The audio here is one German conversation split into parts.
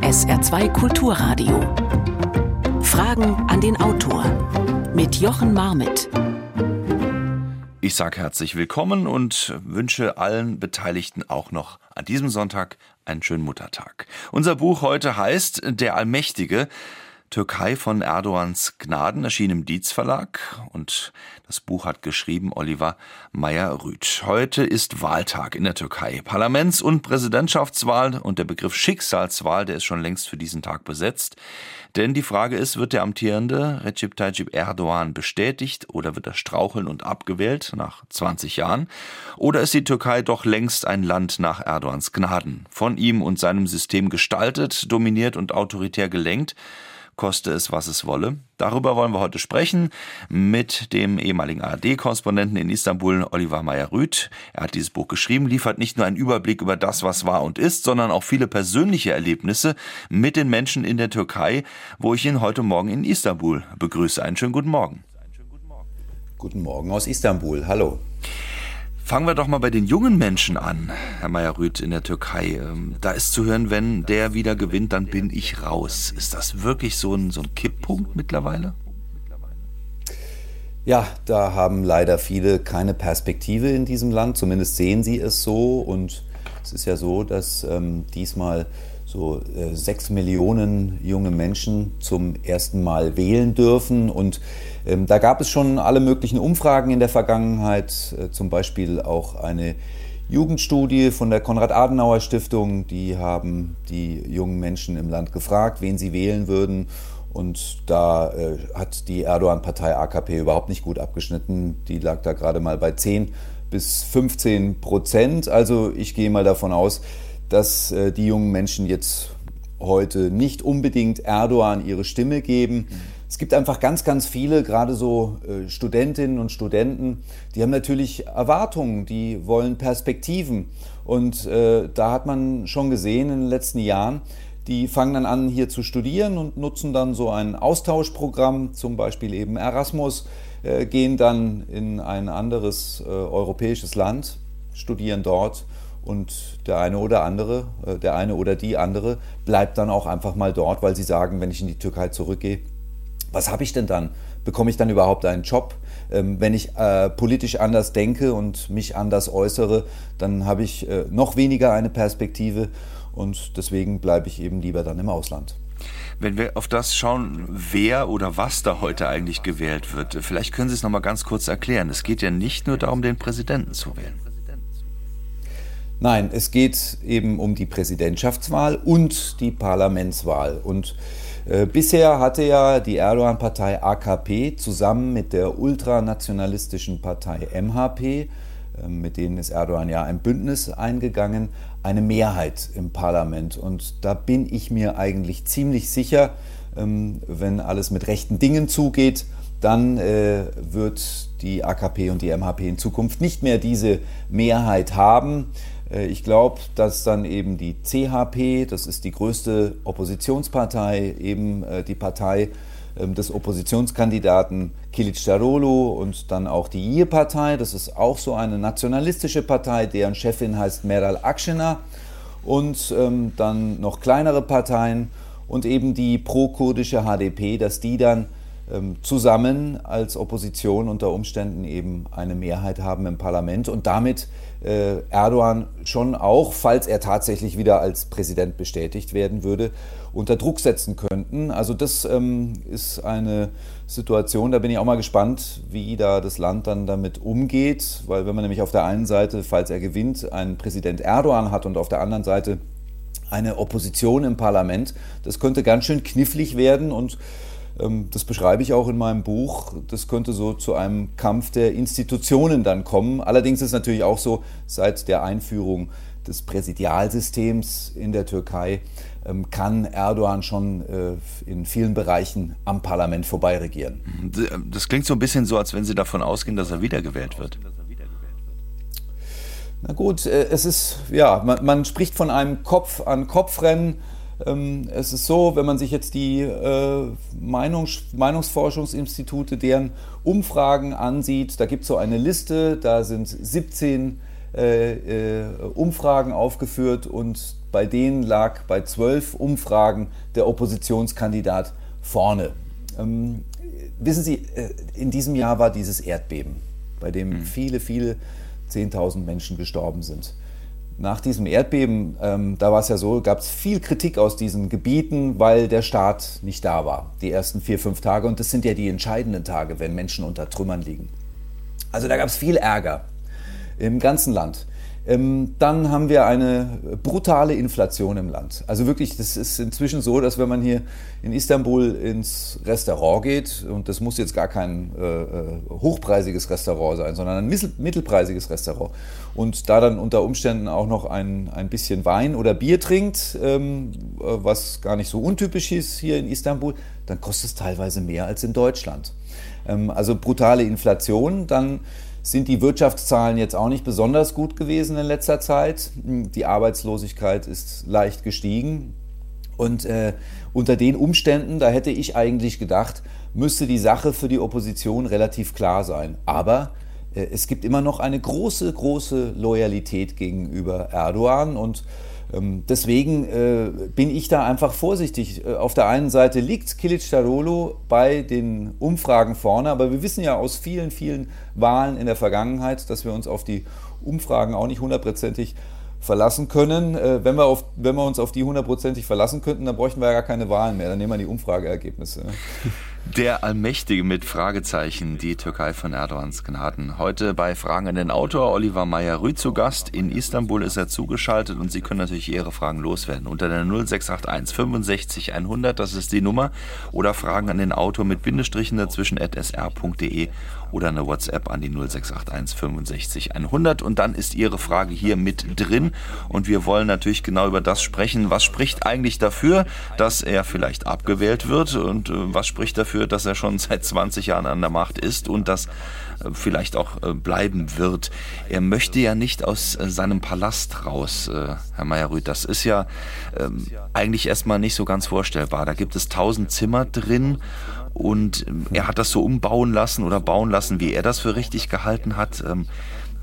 SR2 Kulturradio. Fragen an den Autor mit Jochen Marmitt. Ich sage herzlich willkommen und wünsche allen Beteiligten auch noch an diesem Sonntag einen schönen Muttertag. Unser Buch heute heißt Der Allmächtige. Türkei von Erdogans Gnaden erschien im Dietz Verlag und das Buch hat geschrieben Oliver Meyer-Rüth. Heute ist Wahltag in der Türkei. Parlaments- und Präsidentschaftswahl und der Begriff Schicksalswahl, der ist schon längst für diesen Tag besetzt. Denn die Frage ist, wird der amtierende Recep Tayyip Erdogan bestätigt oder wird er straucheln und abgewählt nach 20 Jahren? Oder ist die Türkei doch längst ein Land nach Erdogans Gnaden, von ihm und seinem System gestaltet, dominiert und autoritär gelenkt? Koste es, was es wolle. Darüber wollen wir heute sprechen mit dem ehemaligen ARD-Korrespondenten in Istanbul, Oliver Meyer-Rüth. Er hat dieses Buch geschrieben, liefert nicht nur einen Überblick über das, was war und ist, sondern auch viele persönliche Erlebnisse mit den Menschen in der Türkei, wo ich ihn heute Morgen in Istanbul begrüße. Einen schönen guten Morgen. Guten Morgen aus Istanbul. Hallo. Fangen wir doch mal bei den jungen Menschen an, Herr Meyer-Rüth in der Türkei. Ähm, da ist zu hören, wenn der wieder gewinnt, dann bin ich raus. Ist das wirklich so ein, so ein Kipppunkt mittlerweile? Ja, da haben leider viele keine Perspektive in diesem Land. Zumindest sehen sie es so. Und es ist ja so, dass ähm, diesmal so äh, sechs Millionen junge Menschen zum ersten Mal wählen dürfen. Und ähm, da gab es schon alle möglichen Umfragen in der Vergangenheit, äh, zum Beispiel auch eine Jugendstudie von der Konrad-Adenauer-Stiftung. Die haben die jungen Menschen im Land gefragt, wen sie wählen würden. Und da äh, hat die Erdogan-Partei AKP überhaupt nicht gut abgeschnitten. Die lag da gerade mal bei 10 bis 15 Prozent. Also ich gehe mal davon aus, dass äh, die jungen Menschen jetzt heute nicht unbedingt Erdogan ihre Stimme geben. Es gibt einfach ganz, ganz viele, gerade so äh, Studentinnen und Studenten, die haben natürlich Erwartungen, die wollen Perspektiven. Und äh, da hat man schon gesehen in den letzten Jahren, die fangen dann an, hier zu studieren und nutzen dann so ein Austauschprogramm, zum Beispiel eben Erasmus, äh, gehen dann in ein anderes äh, europäisches Land, studieren dort und der eine oder andere, äh, der eine oder die andere bleibt dann auch einfach mal dort, weil sie sagen, wenn ich in die Türkei zurückgehe, was habe ich denn dann? Bekomme ich dann überhaupt einen Job? Ähm, wenn ich äh, politisch anders denke und mich anders äußere, dann habe ich äh, noch weniger eine Perspektive und deswegen bleibe ich eben lieber dann im Ausland. Wenn wir auf das schauen, wer oder was da heute eigentlich gewählt wird, vielleicht können Sie es noch mal ganz kurz erklären. Es geht ja nicht nur darum, den Präsidenten zu wählen. Nein, es geht eben um die Präsidentschaftswahl und die Parlamentswahl. Und äh, bisher hatte ja die Erdogan-Partei AKP zusammen mit der ultranationalistischen Partei MHP, äh, mit denen ist Erdogan ja ein Bündnis eingegangen, eine Mehrheit im Parlament. Und da bin ich mir eigentlich ziemlich sicher, ähm, wenn alles mit rechten Dingen zugeht, dann äh, wird die AKP und die MHP in Zukunft nicht mehr diese Mehrheit haben. Äh, ich glaube, dass dann eben die CHP, das ist die größte Oppositionspartei, eben äh, die Partei ähm, des Oppositionskandidaten Kilic Darolu und dann auch die IE-Partei, das ist auch so eine nationalistische Partei, deren Chefin heißt Meral Akşener. Und ähm, dann noch kleinere Parteien und eben die pro-kurdische HDP, dass die dann ähm, zusammen als Opposition unter Umständen eben eine Mehrheit haben im Parlament und damit Erdogan schon auch, falls er tatsächlich wieder als Präsident bestätigt werden würde, unter Druck setzen könnten. Also das ähm, ist eine Situation, da bin ich auch mal gespannt, wie da das Land dann damit umgeht, weil wenn man nämlich auf der einen Seite, falls er gewinnt, einen Präsident Erdogan hat und auf der anderen Seite eine Opposition im Parlament, das könnte ganz schön knifflig werden und das beschreibe ich auch in meinem Buch. Das könnte so zu einem Kampf der Institutionen dann kommen. Allerdings ist es natürlich auch so, seit der Einführung des Präsidialsystems in der Türkei ähm, kann Erdogan schon äh, in vielen Bereichen am Parlament vorbeiregieren. Das klingt so ein bisschen so, als wenn Sie davon ausgehen, dass er wiedergewählt wird. Na gut, äh, es ist, ja, man, man spricht von einem Kopf-an-Kopf-Rennen. Ähm, es ist so, wenn man sich jetzt die äh, Meinungs Meinungsforschungsinstitute, deren Umfragen ansieht, da gibt es so eine Liste, da sind 17 äh, äh, Umfragen aufgeführt und bei denen lag bei zwölf Umfragen der Oppositionskandidat vorne. Ähm, wissen Sie, in diesem Jahr war dieses Erdbeben, bei dem mhm. viele, viele 10.000 Menschen gestorben sind. Nach diesem Erdbeben, ähm, da war es ja so, gab es viel Kritik aus diesen Gebieten, weil der Staat nicht da war, die ersten vier, fünf Tage. Und das sind ja die entscheidenden Tage, wenn Menschen unter Trümmern liegen. Also da gab es viel Ärger im ganzen Land. Ähm, dann haben wir eine brutale Inflation im Land. Also wirklich, das ist inzwischen so, dass wenn man hier in Istanbul ins Restaurant geht, und das muss jetzt gar kein äh, äh hochpreisiges Restaurant sein, sondern ein mittelpreisiges Restaurant, und da dann unter Umständen auch noch ein, ein bisschen Wein oder Bier trinkt, ähm, was gar nicht so untypisch ist hier in Istanbul, dann kostet es teilweise mehr als in Deutschland. Ähm, also brutale Inflation, dann sind die Wirtschaftszahlen jetzt auch nicht besonders gut gewesen in letzter Zeit. Die Arbeitslosigkeit ist leicht gestiegen. Und äh, unter den Umständen, da hätte ich eigentlich gedacht, müsste die Sache für die Opposition relativ klar sein. Aber äh, es gibt immer noch eine große, große Loyalität gegenüber Erdogan und deswegen äh, bin ich da einfach vorsichtig. Äh, auf der einen Seite liegt Kilic Darolo bei den Umfragen vorne, aber wir wissen ja aus vielen, vielen Wahlen in der Vergangenheit, dass wir uns auf die Umfragen auch nicht hundertprozentig verlassen können. Äh, wenn wir, auf, wenn wir uns auf die hundertprozentig verlassen könnten, dann bräuchten wir ja gar keine Wahlen mehr. Dann nehmen wir die Umfrageergebnisse. Der Allmächtige mit Fragezeichen, die Türkei von Erdogans Gnaden. Heute bei Fragen an den Autor Oliver Meyer-Rüth zu Gast. In Istanbul ist er zugeschaltet und Sie können natürlich Ihre Fragen loswerden. Unter der 0681 65 100, das ist die Nummer. Oder Fragen an den Autor mit Bindestrichen dazwischen at sr.de oder eine WhatsApp an die 0681 65 100. Und dann ist Ihre Frage hier mit drin. Und wir wollen natürlich genau über das sprechen. Was spricht eigentlich dafür, dass er vielleicht abgewählt wird? Und äh, was spricht dafür, dass er schon seit 20 Jahren an der Macht ist und das äh, vielleicht auch äh, bleiben wird. Er möchte ja nicht aus seinem Palast raus, Herr Meyer-Rüth. Das ist ja ähm, eigentlich erstmal nicht so ganz vorstellbar. Da gibt es tausend Zimmer drin und ähm, er hat das so umbauen lassen oder bauen lassen, wie er das für richtig gehalten hat. Ähm,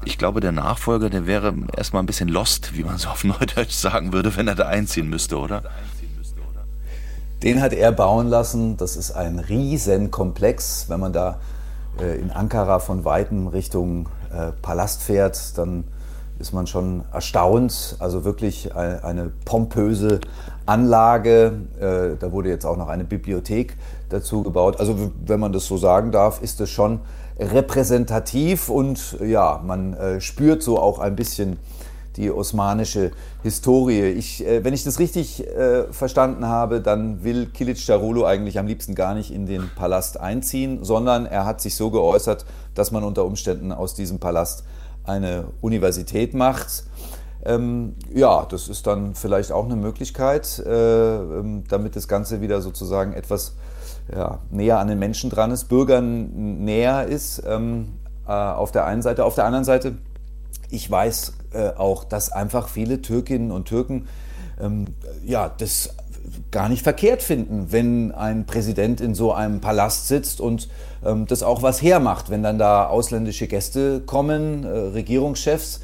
ich glaube, der Nachfolger, der wäre erstmal ein bisschen lost, wie man so auf Neudeutsch sagen würde, wenn er da einziehen müsste, oder? Den hat er bauen lassen. Das ist ein Riesenkomplex. Wenn man da äh, in Ankara von Weitem Richtung äh, Palast fährt, dann ist man schon erstaunt. Also wirklich eine pompöse Anlage. Äh, da wurde jetzt auch noch eine Bibliothek dazu gebaut. Also wenn man das so sagen darf, ist es schon repräsentativ und ja, man spürt so auch ein bisschen die osmanische Historie. Ich, äh, wenn ich das richtig äh, verstanden habe, dann will Kilic Darulu eigentlich am liebsten gar nicht in den Palast einziehen, sondern er hat sich so geäußert, dass man unter Umständen aus diesem Palast eine Universität macht. Ähm, ja, das ist dann vielleicht auch eine Möglichkeit, äh, ähm, damit das Ganze wieder sozusagen etwas ja, näher an den Menschen dran ist, Bürgern näher ist. Ähm, äh, auf der einen Seite. Auf der anderen Seite ich weiß äh, auch, dass einfach viele Türkinnen und Türken ähm, ja, das gar nicht verkehrt finden, wenn ein Präsident in so einem Palast sitzt und ähm, das auch was hermacht, wenn dann da ausländische Gäste kommen, äh, Regierungschefs.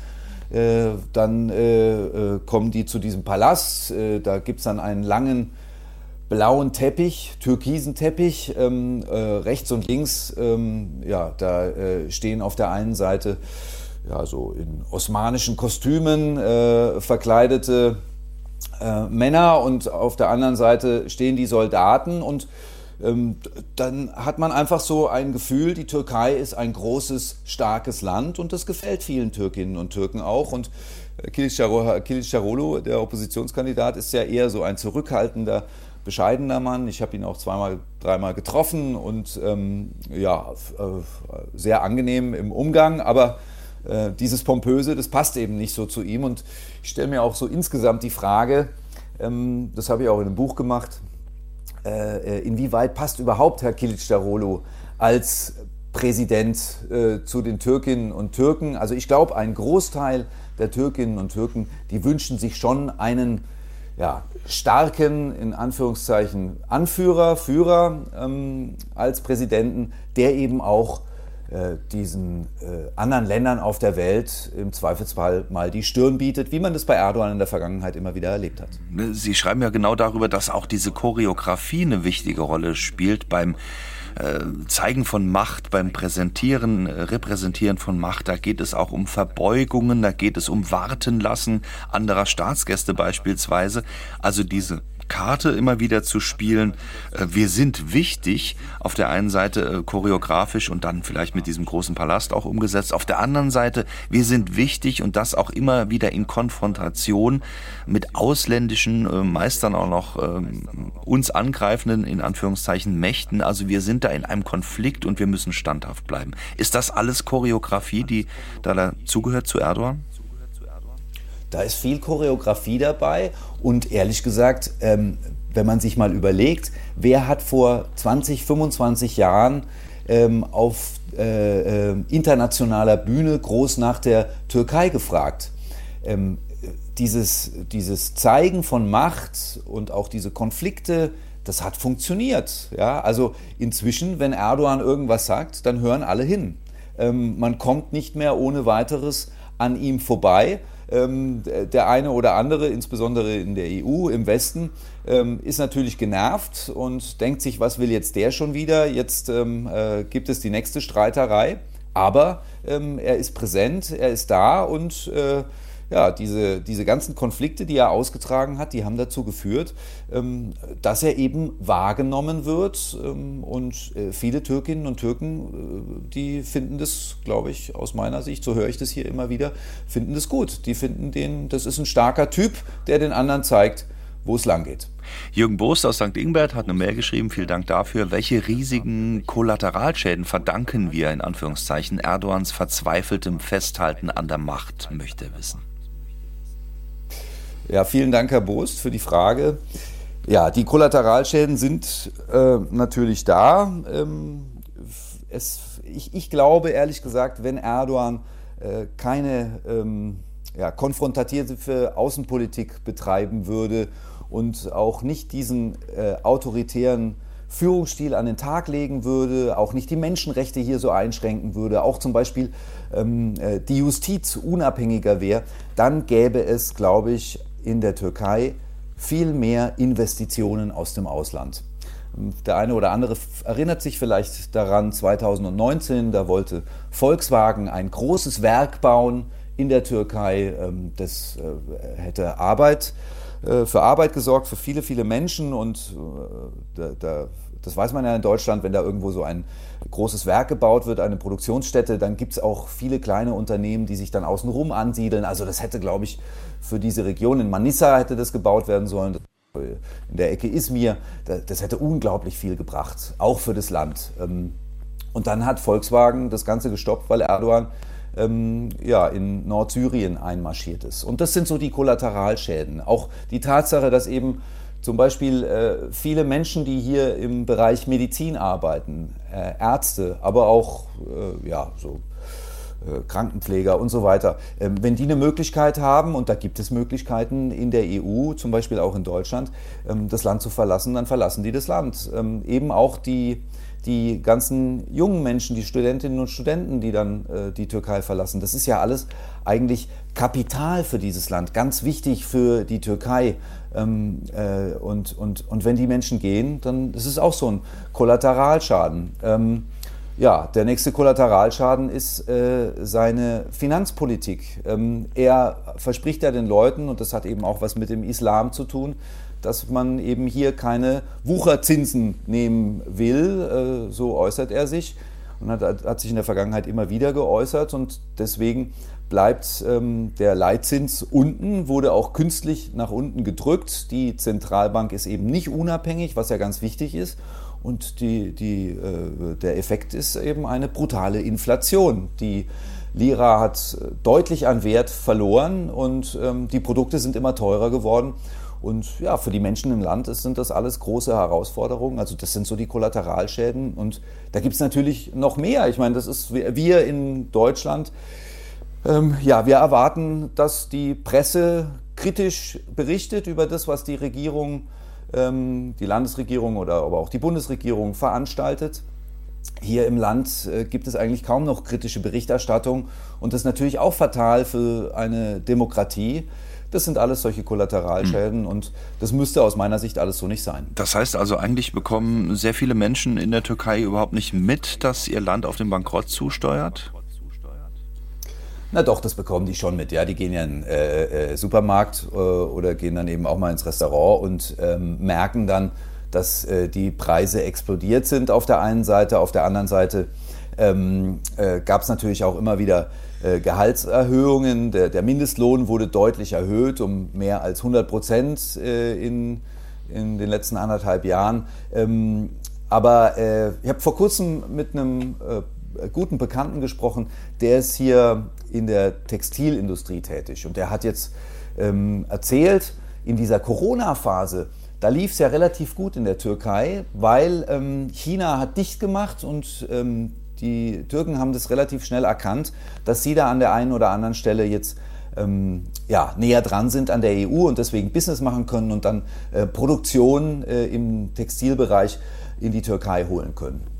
Äh, dann äh, äh, kommen die zu diesem Palast. Da gibt es dann einen langen blauen Teppich, türkisen Teppich. Ähm, rechts und links, ähm, ja, da stehen auf der einen Seite ja, so in osmanischen Kostümen äh, verkleidete äh, Männer und auf der anderen Seite stehen die Soldaten und ähm, dann hat man einfach so ein Gefühl, die Türkei ist ein großes, starkes Land und das gefällt vielen Türkinnen und Türken auch. Und äh, Kilicdaroglu, der Oppositionskandidat, ist ja eher so ein zurückhaltender, bescheidener Mann. Ich habe ihn auch zweimal, dreimal getroffen und ähm, ja, äh, sehr angenehm im Umgang, aber äh, dieses Pompöse, das passt eben nicht so zu ihm. Und ich stelle mir auch so insgesamt die Frage, ähm, das habe ich auch in einem Buch gemacht, äh, äh inwieweit passt überhaupt Herr Kilicdaroglu als Präsident äh, zu den Türkinnen und Türken? Also ich glaube, ein Großteil der Türkinnen und Türken, die wünschen sich schon einen ja, starken, in Anführungszeichen, Anführer, Führer ähm, als Präsidenten, der eben auch äh, diesen äh, anderen Ländern auf der Welt im Zweifelsfall mal die Stirn bietet, wie man das bei Erdogan in der Vergangenheit immer wieder erlebt hat. Sie schreiben ja genau darüber, dass auch diese Choreografie eine wichtige Rolle spielt beim Zeigen von Macht, beim Präsentieren, Repräsentieren von Macht. Da geht es auch um Verbeugungen, da geht es um Warten lassen anderer Staatsgäste beispielsweise. Also diese Karte immer wieder zu spielen. Äh, wir sind wichtig, auf der einen Seite äh, choreografisch und dann vielleicht mit diesem großen Palast auch umgesetzt. Auf der anderen Seite, wir sind wichtig und das auch immer wieder in Konfrontation mit ausländischen äh, Meistern auch noch ähm, uns angreifenden, in Anführungszeichen, Mächten. Also wir sind da in einem Konflikt und wir müssen standhaft bleiben. Ist das alles Choreografie, die da dazugehört zu Erdogan? Da ist viel Choreografie dabei und ehrlich gesagt, ähm, wenn man sich mal überlegt, wer hat vor 20, 25 Jahren ähm, auf äh, äh, internationaler Bühne groß nach der Türkei gefragt? Ähm, dieses, dieses Zeigen von Macht und auch diese Konflikte, das hat funktioniert. Ja? Also inzwischen, wenn Erdogan irgendwas sagt, dann hören alle hin. Ähm, man kommt nicht mehr ohne weiteres an ihm vorbei. Ähm, der eine oder andere, insbesondere in der EU, im Westen, ähm, ist natürlich genervt und denkt sich, was will jetzt der schon wieder? Jetzt ähm, äh, gibt es die nächste Streiterei. Aber er ist präsent, er ist da und äh, ja, diese, diese ganzen Konflikte, die er ausgetragen hat, die haben dazu geführt, ähm, dass er eben wahrgenommen wird. Ähm, und äh, viele Türkinnen und Türken, äh, die finden das, glaube ich, aus meiner Sicht, so höre ich das hier immer wieder, finden das gut. Die finden den, das ist ein starker Typ, der den anderen zeigt, wo es lang geht. Jürgen Bost aus St. Ingbert hat eine Mail geschrieben, vielen Dank dafür. Welche riesigen Kollateralschäden verdanken wir in Anführungszeichen Erdogans verzweifeltem Festhalten an der Macht, möchte er wissen. Ja, vielen Dank, Herr Boost, für die Frage. Ja, die Kollateralschäden sind äh, natürlich da. Ähm, es, ich, ich, glaube ehrlich gesagt, wenn Erdogan äh, keine ähm, ja, konfrontative Außenpolitik betreiben würde und auch nicht diesen äh, autoritären Führungsstil an den Tag legen würde, auch nicht die Menschenrechte hier so einschränken würde, auch zum Beispiel ähm, äh, die Justiz unabhängiger wäre, dann gäbe es, glaube ich, in der Türkei viel mehr Investitionen aus dem Ausland. Der eine oder andere erinnert sich vielleicht daran, 2019, da wollte Volkswagen ein großes Werk bauen in der Türkei. Ähm, das äh, hätte Arbeit, äh, für Arbeit gesorgt, für viele, viele Menschen und äh, da, das weiß man ja in Deutschland, wenn da irgendwo so ein großes Werk gebaut wird, eine Produktionsstätte, dann gibt es auch viele kleine Unternehmen, die sich dann außenrum ansiedeln. Also das hätte, glaube ich, für diese Region in Manissa hätte das gebaut werden sollen. In der Ecke Izmir, das hätte unglaublich viel gebracht, auch für das Land. Ähm, und dann hat Volkswagen das Ganze gestoppt, weil Erdogan ähm, ja, in Nordsyrien einmarschiert ist. Und das sind so die Kollateralschäden. Auch die Tatsache, dass eben zum Beispiel äh, viele Menschen, die hier im Bereich Medizin arbeiten, äh, Ärzte, aber auch äh, ja, so, äh, Krankenpfleger und so weiter, ähm, wenn die eine Möglichkeit haben, und da gibt es Möglichkeiten in der EU, zum Beispiel auch in Deutschland, ähm, das Land zu verlassen, dann verlassen die das Land. Ähm, eben auch die die ganzen jungen Menschen, die Studentinnen und Studenten, die dann äh, die Türkei verlassen. Das ist ja alles eigentlich Kapital für dieses Land, ganz wichtig für die Türkei. Ähm, äh, und, und, und wenn die Menschen gehen, dann ist es auch so ein Kollateralschaden. Ähm, ja, der nächste Kollateralschaden ist äh, seine Finanzpolitik. Ähm, er verspricht ja den Leuten, und das hat eben auch was mit dem Islam zu tun, dass man eben hier keine Wucherzinsen nehmen will, äh, so äußert er sich und hat, hat, sich in der Vergangenheit immer wieder geäußert und deswegen bleibt ähm, der Leitzins unten, wurde auch künstlich nach unten gedrückt. Die Zentralbank ist eben nicht unabhängig, was ja ganz wichtig ist. Und die, die, äh, der Effekt ist eben eine brutale Inflation. Die Lira hat deutlich an Wert verloren und ähm, die Produkte sind immer teurer geworden. Und ja, für die Menschen im Land sind das alles große Herausforderungen. Also das sind so die Kollateralschäden. Und da gibt es natürlich noch mehr. Ich meine, das ist wir in Deutschland. Ähm, ja, wir erwarten, dass die Presse kritisch berichtet über das, was die Regierung, die Landesregierung oder aber auch die Bundesregierung veranstaltet. hier im Land äh, gibt es eigentlich kaum noch kritische Berichterstattung und das ist natürlich auch fatal für eine Demokratie. Das sind alles solche Kollateralschäden mhm. und das müsste aus meiner Sicht alles so nicht sein. Das heißt also, eigentlich bekommen sehr viele Menschen in der Türkei überhaupt nicht mit, dass ihr Land auf den Bankrott zusteuert? Na doch, das bekommen die schon mit. Ja, die gehen ja in den äh, äh, Supermarkt äh, oder gehen dann eben auch mal ins Restaurant und ähm, merken dann, dass äh, die Preise explodiert sind auf der einen Seite. Auf der anderen Seite ähm, äh, gab es natürlich auch immer wieder äh, Gehaltserhöhungen. Der, der, Mindestlohn wurde deutlich erhöht um mehr als 100 Prozent äh, in, in den letzten anderthalb Jahren. Ähm, aber äh, ich habe vor kurzem mit einem äh, guten Bekannten gesprochen, der ist hier in der Textilindustrie tätig und der hat jetzt ähm, erzählt, in dieser Corona-Phase da lief es ja relativ gut in der Türkei, weil ähm, China hat dicht gemacht und ähm, die Türken haben das relativ schnell erkannt, dass sie da an der einen oder anderen Stelle jetzt ähm, ja, näher dran sind an der EU und deswegen Business machen können und dann äh, Produktion äh, im Textilbereich in die Türkei holen können.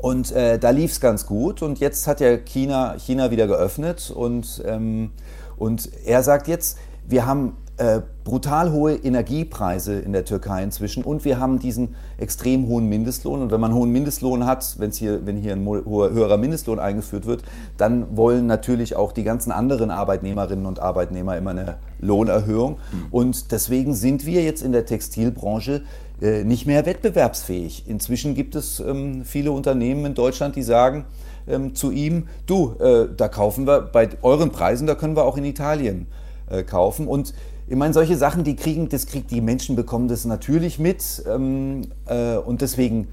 Und äh, da lief es ganz gut und jetzt hat ja China, China wieder geöffnet und, ähm, und er sagt jetzt, wir haben äh, brutal hohe Energiepreise in der Türkei inzwischen und wir haben diesen extrem hohen Mindestlohn. Und wenn man einen hohen Mindestlohn hat, wenn's hier, wenn hier ein hoher, höherer Mindestlohn eingeführt wird, dann wollen natürlich auch die ganzen anderen Arbeitnehmerinnen und Arbeitnehmer immer eine Lohnerhöhung. Mhm. Und deswegen sind wir jetzt in der Textilbranche nicht mehr wettbewerbsfähig. Inzwischen gibt es ähm, viele Unternehmen in Deutschland, die sagen, ähm, zu ihm, du, äh, da kaufen wir bei euren Preisen, da können wir auch in Italien äh, kaufen. Und ich meine, solche Sachen, die kriegen, das kriegt die Menschen bekommen das natürlich mit. Ähm, äh, und deswegen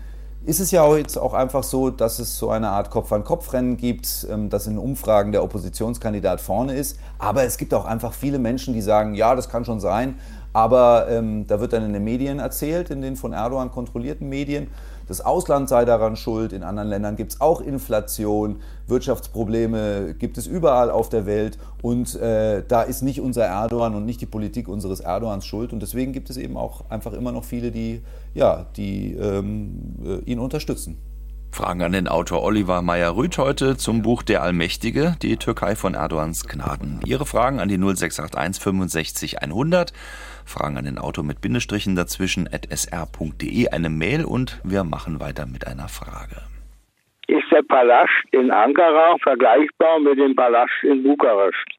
ist es ja jetzt auch einfach so, dass es so eine Art Kopf-an-Kopf-Rennen gibt, ähm, dass in Umfragen der Oppositionskandidat vorne ist. Aber es gibt auch einfach viele Menschen, die sagen, ja, das kann schon sein. Aber ähm, da wird dann in den Medien erzählt, in den von Erdogan kontrollierten Medien, das Ausland sei daran schuld. In anderen Ländern gibt es auch Inflation, Wirtschaftsprobleme gibt es überall auf der Welt. Und äh, da ist nicht unser Erdogan und nicht die Politik unseres Erdogans schuld. Und deswegen gibt es eben auch einfach immer noch viele, die, ja, die ähm, äh, ihn unterstützen. Fragen an den Autor Oliver Meyer-Rüth heute zum Buch Der Allmächtige, die Türkei von Erdogans Gnaden. Ihre Fragen an die 0681 65 100. Fragen an den Autor mit Bindestrichen dazwischen at sr.de, eine Mail und wir machen weiter mit einer Frage. Ist der Palast in Ankara vergleichbar mit dem Palast in Bukarest?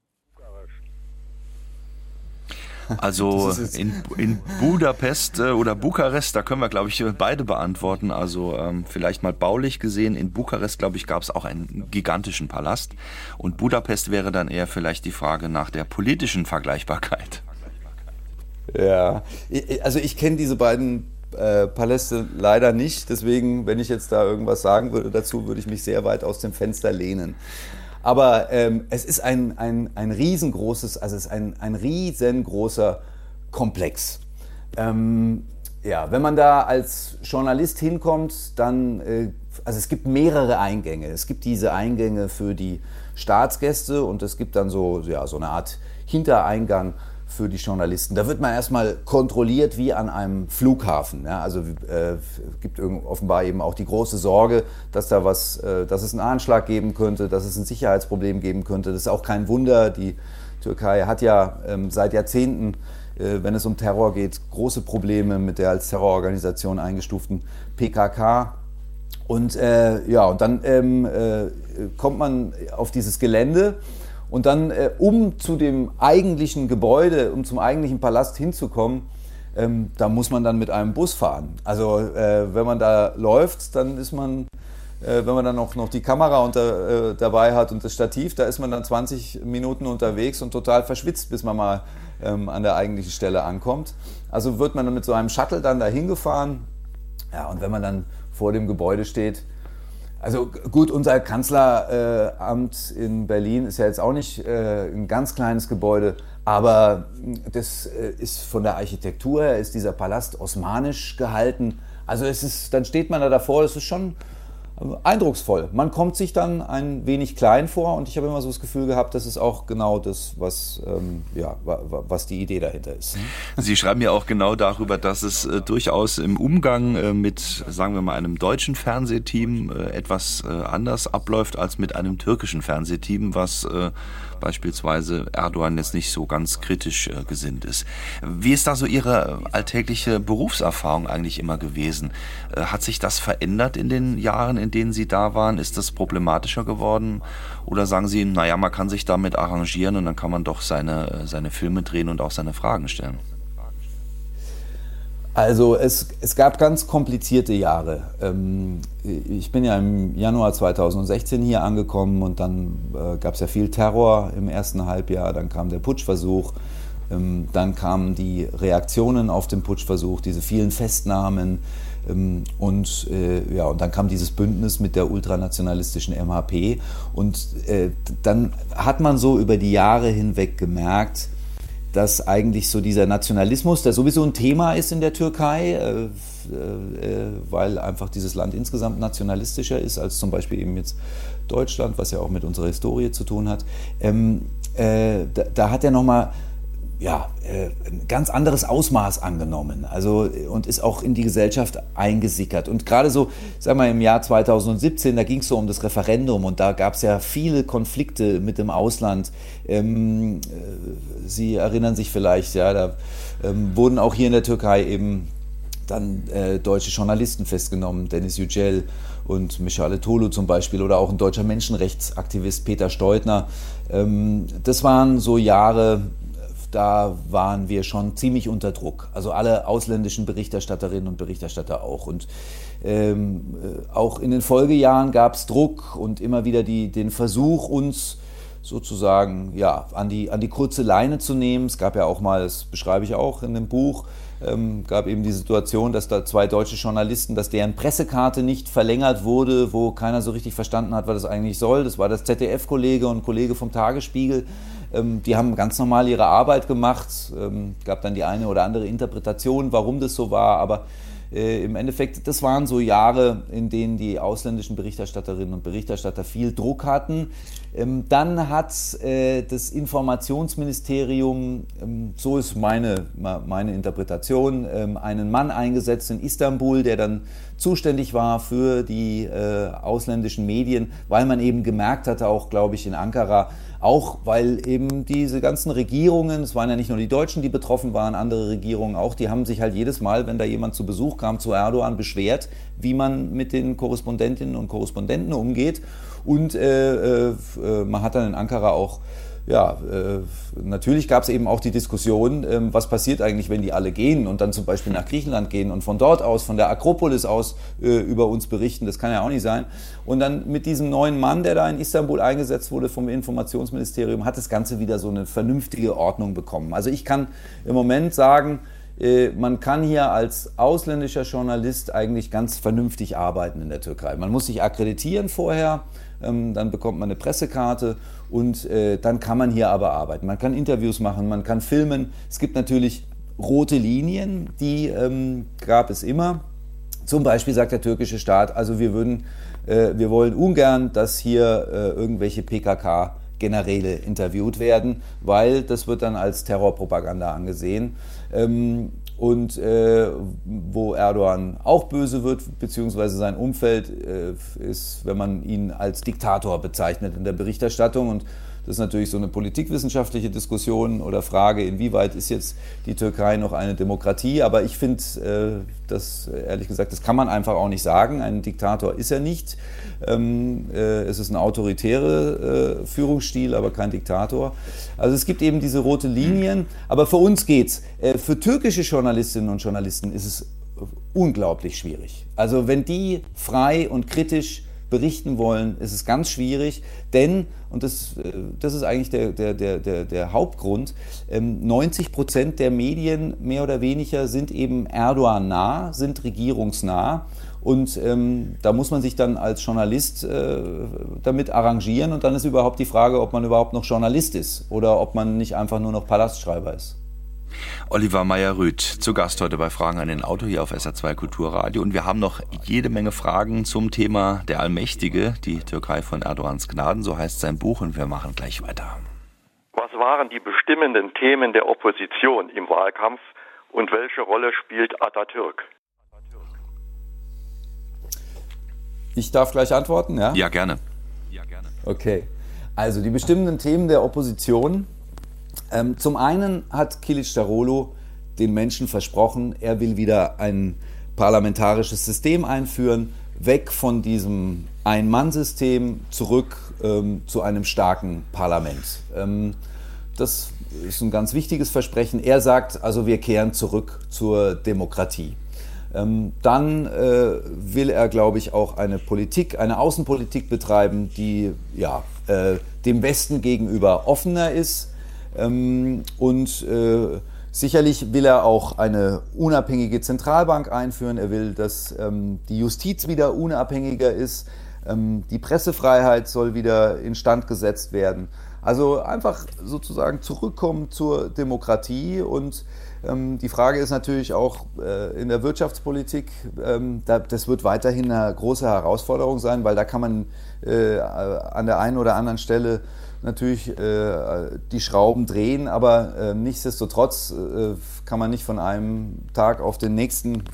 Also in, in Budapest äh, oder Bukarest, da können wir, glaube ich, beide beantworten. Also ähm, vielleicht mal baulich gesehen, in Bukarest, glaube ich, gab es auch einen gigantischen Palast. Und Budapest wäre dann eher vielleicht die Frage nach der politischen Vergleichbarkeit. Ja, also ich kenne diese beiden äh, Paläste leider nicht. Deswegen, wenn ich jetzt da irgendwas sagen würde dazu, würde ich mich sehr weit aus dem Fenster lehnen. Aber ähm, es ist ein, ein, ein riesengroßes, also es ist ein, ein riesengroßer Komplex. Ähm, ja, wenn man da als Journalist hinkommt, dann, äh, also es gibt mehrere Eingänge. Es gibt diese Eingänge für die Staatsgäste und es gibt dann so, ja, so eine Art Hintereingang für die Journalisten. Da wird man erstmal kontrolliert wie an einem Flughafen. Ja, also äh, gibt offenbar eben auch die große Sorge, dass da was, äh, dass es einen Anschlag geben könnte, dass es ein Sicherheitsproblem geben könnte. Das ist auch kein Wunder. Die Türkei hat ja ähm, seit Jahrzehnten, äh, wenn es um Terror geht, große Probleme mit der als Terrororganisation eingestuften PKK. Und äh, ja, und dann ähm, äh, kommt man auf dieses Gelände und dann, äh, um zu dem eigentlichen Gebäude, um zum eigentlichen Palast hinzukommen, ähm, da muss man dann mit einem Bus fahren. Also äh, wenn man da läuft, dann ist man, äh, wenn man dann auch noch die Kamera unter, äh, dabei hat und das Stativ, da ist man dann 20 Minuten unterwegs und total verschwitzt, bis man mal ähm, an der eigentlichen Stelle ankommt. Also wird man dann mit so einem Shuttle dann dahin gefahren. Ja, und wenn man dann vor dem Gebäude steht, also gut, unser Kanzleramt in Berlin ist ja jetzt auch nicht äh, ein ganz kleines Gebäude, aber das äh, ist von der Architektur her, ist dieser Palast osmanisch gehalten. Also es ist, dann steht man da davor, das ist schon eindrucksvoll. Man kommt sich dann ein wenig klein vor und ich habe immer so das Gefühl gehabt, das ist auch genau das, was, ähm, ja, was die Idee dahinter ist. Sie schreiben ja auch genau darüber, dass es äh, durchaus im Umgang äh, mit, sagen wir mal, einem deutschen Fernsehteam äh, etwas äh, anders abläuft als mit einem türkischen Fernsehteam, was äh, beispielsweise Erdogan jetzt nicht so ganz kritisch äh, gesinnt ist. Wie ist da so Ihre alltägliche Berufserfahrung eigentlich immer gewesen? hat sich das verändert in den Jahren, in denen Sie da waren? Ist das problematischer geworden? Oder sagen Sie, naja, man kann sich damit arrangieren und dann kann man doch seine, seine Filme drehen und auch seine Fragen stellen? Also es, es gab ganz komplizierte Jahre. Ähm, ich bin ja im Januar 2016 hier angekommen und dann äh, gab es ja viel Terror im ersten Halbjahr, dann kam der Putschversuch, ähm, dann kamen die Reaktionen auf den Putschversuch, diese vielen Festnahmen, ähm, und, äh, ja, und dann kam dieses Bündnis mit der ultranationalistischen MHP. Und äh, dann hat man so über die Jahre hinweg gemerkt, dass eigentlich so dieser Nationalismus, der sowieso ein Thema ist in der Türkei, äh, äh, weil einfach dieses Land insgesamt nationalistischer ist als zum Beispiel eben jetzt Deutschland, was ja auch mit unserer Historie zu tun hat, ähm, äh, da, hat er nochmal ja, äh, ganz anderes Ausmaß angenommen also, und ist auch in die Gesellschaft eingesickert. Und gerade so, sag mal, im Jahr 2017, da ging es so um das Referendum und da gab es ja viele Konflikte mit dem Ausland. Ähm, äh, Sie erinnern sich vielleicht, ja, da ähm, wurden auch hier in der Türkei eben dann äh, deutsche Journalisten festgenommen, Dennis Yücel und Michale Tolu zum Beispiel oder auch ein deutscher Menschenrechtsaktivist Peter Steutner. Ähm, das waren so Jahre, da waren wir schon ziemlich unter Druck. Also alle ausländischen Berichterstatterinnen und Berichterstatter auch. Und ähm, äh, auch in den Folgejahren gab es Druck und immer wieder die, den Versuch, uns sozusagen ja, an, die, an die kurze Leine zu nehmen. Es gab ja auch mal, das beschreibe ich auch in dem Buch, ähm, gab eben die Situation, dass da zwei deutsche Journalisten, dass deren Pressekarte nicht verlängert wurde, wo keiner so richtig verstanden hat, was das eigentlich soll. Das war das ZDF-Kollege und Kollege vom Tagesspiegel. Ähm, die haben ganz normal ihre Arbeit gemacht. Ähm, gab dann die eine oder andere Interpretation, warum das so war, aber äh, im Endeffekt, das waren so Jahre, in denen die ausländischen Berichterstatterinnen und Berichterstatter viel Druck hatten. Ähm, dann hat äh, das Informationsministerium, so ist meine, meine Interpretation, einen Mann eingesetzt in Istanbul, der dann zuständig war für die äh, ausländischen Medien, weil man eben gemerkt hatte, auch glaube ich in Ankara, auch weil eben diese ganzen Regierungen, es waren ja nicht nur die Deutschen, die betroffen waren, andere Regierungen auch, die haben sich halt jedes Mal, wenn da jemand zu Besuch kam, zu Erdogan beschwert, wie man mit den Korrespondentinnen und Korrespondenten umgeht. Und äh, äh, man hat dann in Ankara auch ja, äh, natürlich gab es eben auch die Diskussion, ähm, was passiert eigentlich, wenn die alle gehen und dann zum Beispiel nach Griechenland gehen und von dort aus, von der Akropolis aus äh, über uns berichten. Das kann ja auch nicht sein. Und dann mit diesem neuen Mann, der da in Istanbul eingesetzt wurde vom Informationsministerium, hat das Ganze wieder so eine vernünftige Ordnung bekommen. Also ich kann im Moment sagen, äh, man kann hier als ausländischer Journalist eigentlich ganz vernünftig arbeiten in der Türkei. Man muss sich akkreditieren vorher, dann bekommt man eine Pressekarte und äh, dann kann man hier aber arbeiten. Man kann Interviews machen, man kann filmen. Es gibt natürlich rote Linien, die ähm, gab es immer. Zum Beispiel sagt der türkische Staat, also wir würden, äh, wir wollen ungern, dass hier äh, irgendwelche PKK Generäle interviewt werden, weil das wird dann als Terrorpropaganda angesehen. Ähm, und äh, wo Erdogan auch böse wird, beziehungsweise sein Umfeld äh, ist, wenn man ihn als Diktator bezeichnet in der Berichterstattung. Und das ist natürlich so eine politikwissenschaftliche Diskussion oder Frage, inwieweit ist jetzt die Türkei noch eine Demokratie. Aber ich finde, äh, das ehrlich gesagt, das kann man einfach auch nicht sagen. Ein Diktator ist er nicht. Ähm, äh, es ist ein autoritärer äh, Führungsstil, aber kein Diktator. Also es gibt eben diese rote Linien. Aber für uns geht's. Äh, für türkische Journalistinnen und Journalisten ist es unglaublich schwierig. Also wenn die frei und kritisch berichten wollen, ist es ganz schwierig, denn, und das, äh, das ist eigentlich der, der, der, der Hauptgrund, 90 ähm, Prozent der Medien mehr oder weniger sind eben Erdogan nah, sind regierungsnah. Und ähm, da muss man sich dann als Journalist äh, damit arrangieren. Und dann ist überhaupt die Frage, ob man überhaupt noch Journalist ist oder ob man nicht einfach nur noch Palastschreiber ist. Oliver Meyer-Rüth, zu Gast heute bei Fragen an den Auto hier auf SR2 Kulturradio. Und wir haben noch jede Menge Fragen zum Thema Der Allmächtige, die Türkei von Erdogans Gnaden, so heißt sein Buch. Und wir machen gleich weiter. Was waren die bestimmenden Themen der Opposition im Wahlkampf und welche Rolle spielt Atatürk? Ich darf gleich antworten, ja? Ja, gerne. Ja, gerne. Okay. Also die bestimmenden Themen der Opposition ähm, zum einen hat Kilic Darolo den Menschen versprochen, er will wieder ein parlamentarisches System einführen, weg von diesem Ein-Mann-System zurück ähm, zu einem starken Parlament. Ähm, das ist ein ganz wichtiges Versprechen. Er sagt also, wir kehren zurück zur Demokratie. Ähm, dann äh, will er, glaube ich, auch eine Politik, eine Außenpolitik betreiben, die ja, äh, dem Westen gegenüber offener ist und äh, sicherlich will er auch eine unabhängige Zentralbank einführen. Er will, dass ähm, die Justiz wieder unabhängiger ist. Ähm, die Pressefreiheit soll wieder instand gesetzt werden. Also einfach sozusagen zurückkommen zur Demokratie und ähm, die Frage ist natürlich auch äh, in der Wirtschaftspolitik, ähm, da, das wird weiterhin eine große Herausforderung sein, weil da kann man äh, an der einen oder anderen Stelle natürlich äh, die Schrauben drehen, aber äh, nichtsdestotrotz äh, kann man nicht von einem Tag auf den nächsten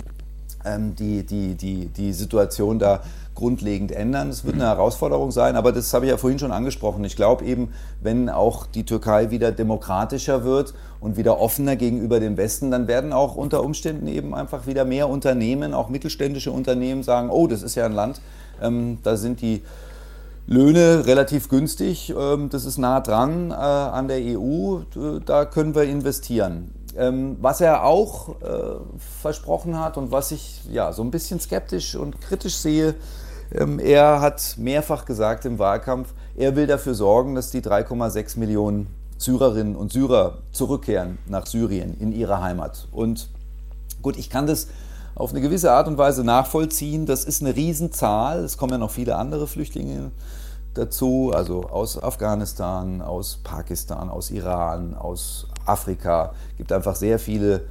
ähm, die, die, die, die Situation da grundlegend ändern. Es wird eine Herausforderung sein, aber das habe ich ja vorhin schon angesprochen. Ich glaube eben, wenn auch die Türkei wieder demokratischer wird und wieder offener gegenüber dem Westen, dann werden auch unter Umständen eben einfach wieder mehr Unternehmen, auch mittelständische Unternehmen sagen, oh, das ist ja ein Land, ähm, da sind die Löhne relativ günstig, ähm, das ist nah dran äh, an der EU, da können wir investieren. Ähm, was er auch äh, versprochen hat und was ich ja so ein bisschen skeptisch und kritisch sehe, ähm, er hat mehrfach gesagt im Wahlkampf, er will dafür sorgen, dass die 3,6 Millionen Syrerinnen und Syrer zurückkehren nach Syrien in ihre Heimat. Und gut, ich kann das auf eine gewisse Art und Weise nachvollziehen. Das ist eine Riesenzahl. Es kommen ja noch viele andere Flüchtlinge dazu, also aus Afghanistan, aus Pakistan, aus Iran, aus Afrika. Es gibt einfach sehr viele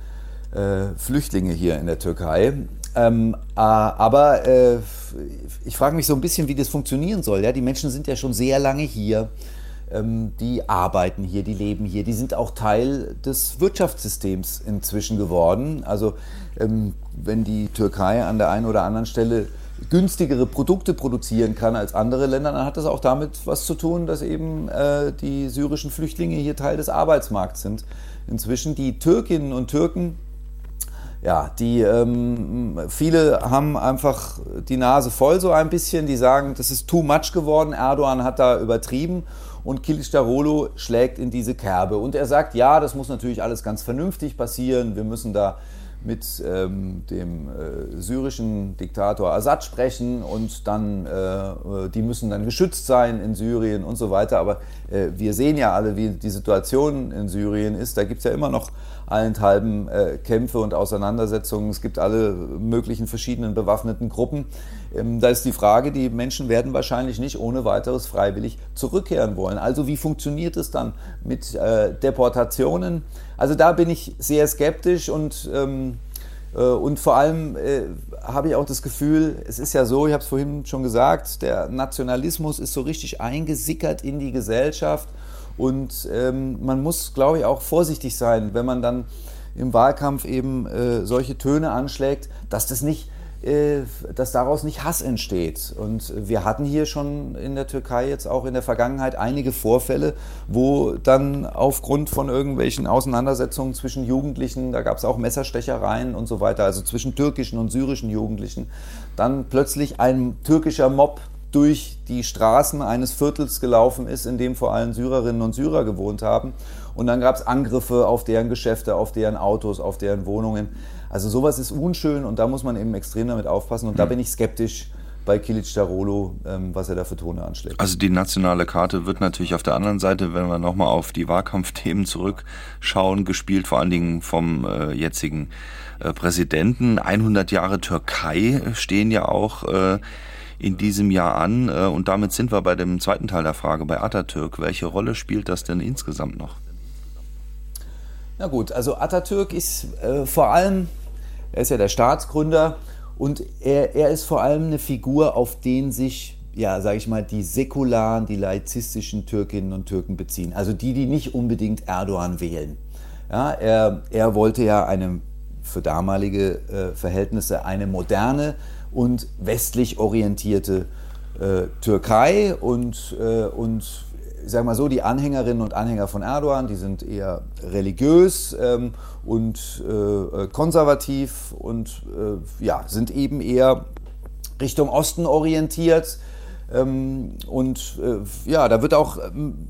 äh, Flüchtlinge hier in der Türkei. Ähm, äh, aber äh, ich frage mich so ein bisschen, wie das funktionieren soll. Ja? Die Menschen sind ja schon sehr lange hier. Ähm, die arbeiten hier, die leben hier, die sind auch Teil des Wirtschaftssystems inzwischen geworden. Also ähm, wenn die Türkei an der einen oder anderen Stelle günstigere Produkte produzieren kann als andere Länder, dann hat das auch damit was zu tun, dass eben äh, die syrischen Flüchtlinge hier Teil des Arbeitsmarkts sind. Inzwischen die Türkinnen und Türken, ja, die ähm, viele haben einfach die Nase voll so ein bisschen, die sagen, das ist too much geworden, Erdogan hat da übertrieben und Kilicdaroglu schlägt in diese Kerbe. Und er sagt, ja, das muss natürlich alles ganz vernünftig passieren, wir müssen da mit ähm, dem äh, syrischen Diktator Assad sprechen und dann, äh, äh, die müssen dann geschützt sein in Syrien und so weiter. Aber äh, wir sehen ja alle, wie die Situation in Syrien ist. Da gibt es ja immer noch allenthalben äh, Kämpfe und Auseinandersetzungen. Es gibt alle möglichen verschiedenen bewaffneten Gruppen. Ähm, da ist die Frage, die Menschen werden wahrscheinlich nicht ohne weiteres freiwillig zurückkehren wollen. Also wie funktioniert es dann mit äh, Deportationen? Also da bin ich sehr skeptisch und ähm, äh, und vor allem äh, habe ich auch das Gefühl, es ist ja so, ich habe es vorhin schon gesagt, der Nationalismus ist so richtig eingesickert in die Gesellschaft und ähm, man muss, glaube ich, auch vorsichtig sein, wenn man dann im Wahlkampf eben äh, solche Töne anschlägt, dass das nicht dass daraus nicht Hass entsteht. Und wir hatten hier schon in der Türkei jetzt auch in der Vergangenheit einige Vorfälle, wo dann aufgrund von irgendwelchen Auseinandersetzungen zwischen Jugendlichen, da gab es auch Messerstechereien und so weiter, also zwischen türkischen und syrischen Jugendlichen, dann plötzlich ein türkischer Mob durch die Straßen eines Viertels gelaufen ist, in dem vor allem Syrerinnen und Syrer gewohnt haben. Und dann gab es Angriffe auf deren Geschäfte, auf deren Autos, auf deren Wohnungen. Also sowas ist unschön und da muss man eben extrem damit aufpassen. Und da mhm. bin ich skeptisch bei Kilic Darolo, ähm, was er da für Tone anschlägt. Also die nationale Karte wird natürlich auf der anderen Seite, wenn wir nochmal auf die Wahlkampfthemen zurückschauen, gespielt vor allen Dingen vom äh, jetzigen äh, Präsidenten. 100 Jahre Türkei stehen ja auch äh, in diesem Jahr an. Äh, und damit sind wir bei dem zweiten Teil der Frage, bei Atatürk. Welche Rolle spielt das denn insgesamt noch? Na gut, also Atatürk ist äh, vor allem, er ist ja der Staatsgründer und er, er ist vor allem eine Figur, auf den sich, ja, sage ich mal, die säkularen, die laizistischen Türkinnen und Türken beziehen. Also die, die nicht unbedingt Erdogan wählen. Ja, er, er wollte ja eine, für damalige äh, Verhältnisse eine moderne und westlich orientierte äh, Türkei und, äh, und ich sage mal so, die Anhängerinnen und Anhänger von Erdogan, die sind eher religiös ähm, und äh, konservativ und äh, ja, sind eben eher Richtung Osten orientiert. Ähm, und äh, ja, da wird auch ähm,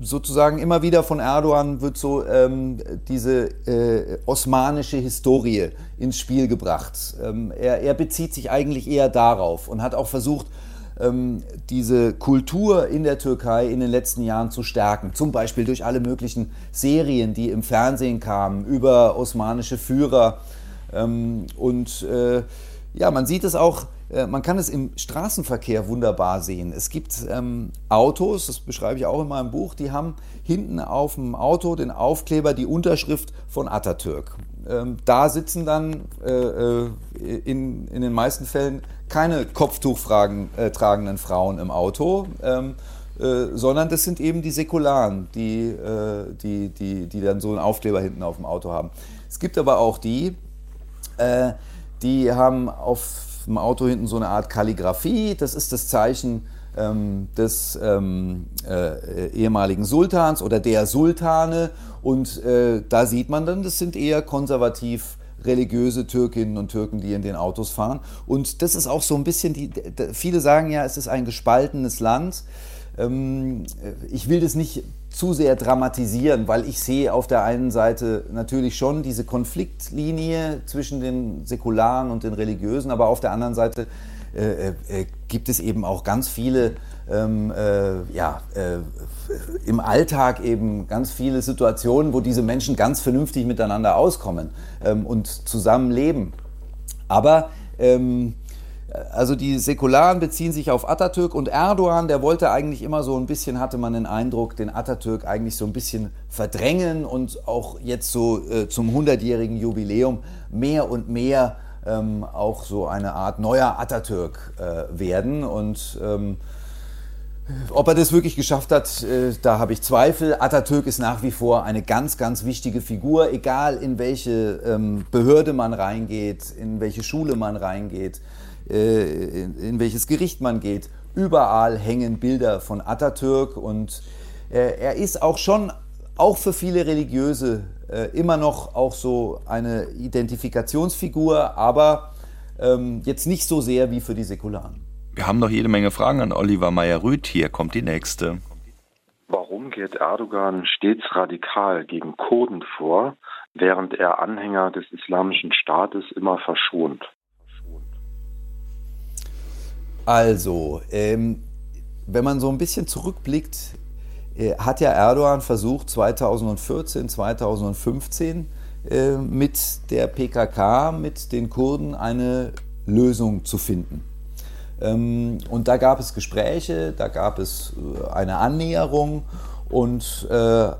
sozusagen immer wieder von Erdogan wird so ähm, diese äh, osmanische Historie ins Spiel gebracht. Ähm, er, er bezieht sich eigentlich eher darauf und hat auch versucht, diese Kultur in der Türkei in den letzten Jahren zu stärken. Zum Beispiel durch alle möglichen Serien, die im Fernsehen kamen, über osmanische Führer. Ähm, und äh, ja, man sieht es auch, man kann es im Straßenverkehr wunderbar sehen. Es gibt ähm, Autos, das beschreibe ich auch in meinem Buch, die haben hinten auf dem Auto den Aufkleber, die Unterschrift von Atatürk. Ähm, da sitzen dann äh, äh in, in den meisten Fällen keine Kopftuch äh, Frauen im Auto, ähm, äh, sondern das sind eben die Säkularen, die, äh, die, die, die dann so einen Aufkleber hinten auf dem Auto haben. Es gibt aber auch die, äh, die haben auf dem Auto hinten so eine Art Kalligraphie, das ist das Zeichen ähm, des ähm, äh, ehemaligen Sultans oder der Sultane und äh, da sieht man dann, das sind eher konservativ religiöse Türkinnen und Türken, die in den Autos fahren. Und das ist auch so ein bisschen, die, viele sagen ja, es ist ein gespaltenes Land. Ähm, ich will das nicht zu sehr dramatisieren, weil ich sehe auf der einen Seite natürlich schon diese Konfliktlinie zwischen den Säkularen und den Religiösen, aber auf der anderen Seite äh, äh, gibt es eben auch ganz viele ähm, äh, ja, äh, im Alltag eben ganz viele Situationen, wo diese Menschen ganz vernünftig miteinander auskommen ähm, und zusammenleben. Aber ähm, also die Säkularen beziehen sich auf Atatürk und Erdogan, der wollte eigentlich immer so ein bisschen, hatte man den Eindruck, den Atatürk eigentlich so ein bisschen verdrängen und auch jetzt so äh, zum 100-jährigen Jubiläum mehr und mehr ähm, auch so eine Art neuer Atatürk äh, werden. Und ähm, ob er das wirklich geschafft hat, äh, da habe ich Zweifel. Atatürk ist nach wie vor eine ganz, ganz wichtige Figur, egal in welche ähm, Behörde man reingeht, in welche Schule man reingeht, äh, in welches Gericht man geht. Überall hängen Bilder von Atatürk und äh, er ist auch schon, auch für viele Religiöse, immer noch auch so eine Identifikationsfigur, aber ähm, jetzt nicht so sehr wie für die Säkularen. Wir haben noch jede Menge Fragen an Oliver Meyer-Rüth. Hier kommt die nächste. Warum geht Erdogan stets radikal gegen Kurden vor, während er Anhänger des Islamischen Staates immer verschont? Also, ähm, wenn man so ein bisschen zurückblickt, äh, hat ja Erdogan versucht, 2014, 2015 äh, mit der PKK, mit den Kurden eine Lösung zu finden. Ähm, und da gab es Gespräche, da gab es äh, eine Annäherung und äh,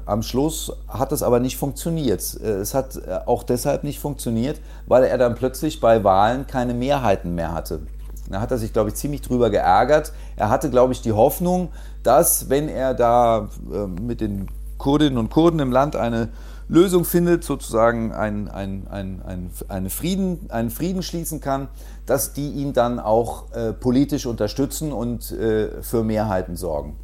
am Schluss hat es aber nicht funktioniert. Äh, es hat äh, auch deshalb nicht funktioniert, weil er dann plötzlich bei Wahlen keine Mehrheiten mehr hatte. Da hat er sich, glaube ich, ziemlich drüber geärgert. Er hatte, glaube ich, die Hoffnung, dass, wenn er da äh, mit den Kurdinnen und Kurden im Land eine Lösung findet, sozusagen ein, ein, ein, ein, eine Frieden, einen Frieden schließen kann, dass die ihn dann auch äh, politisch unterstützen und äh, für Mehrheiten sorgen.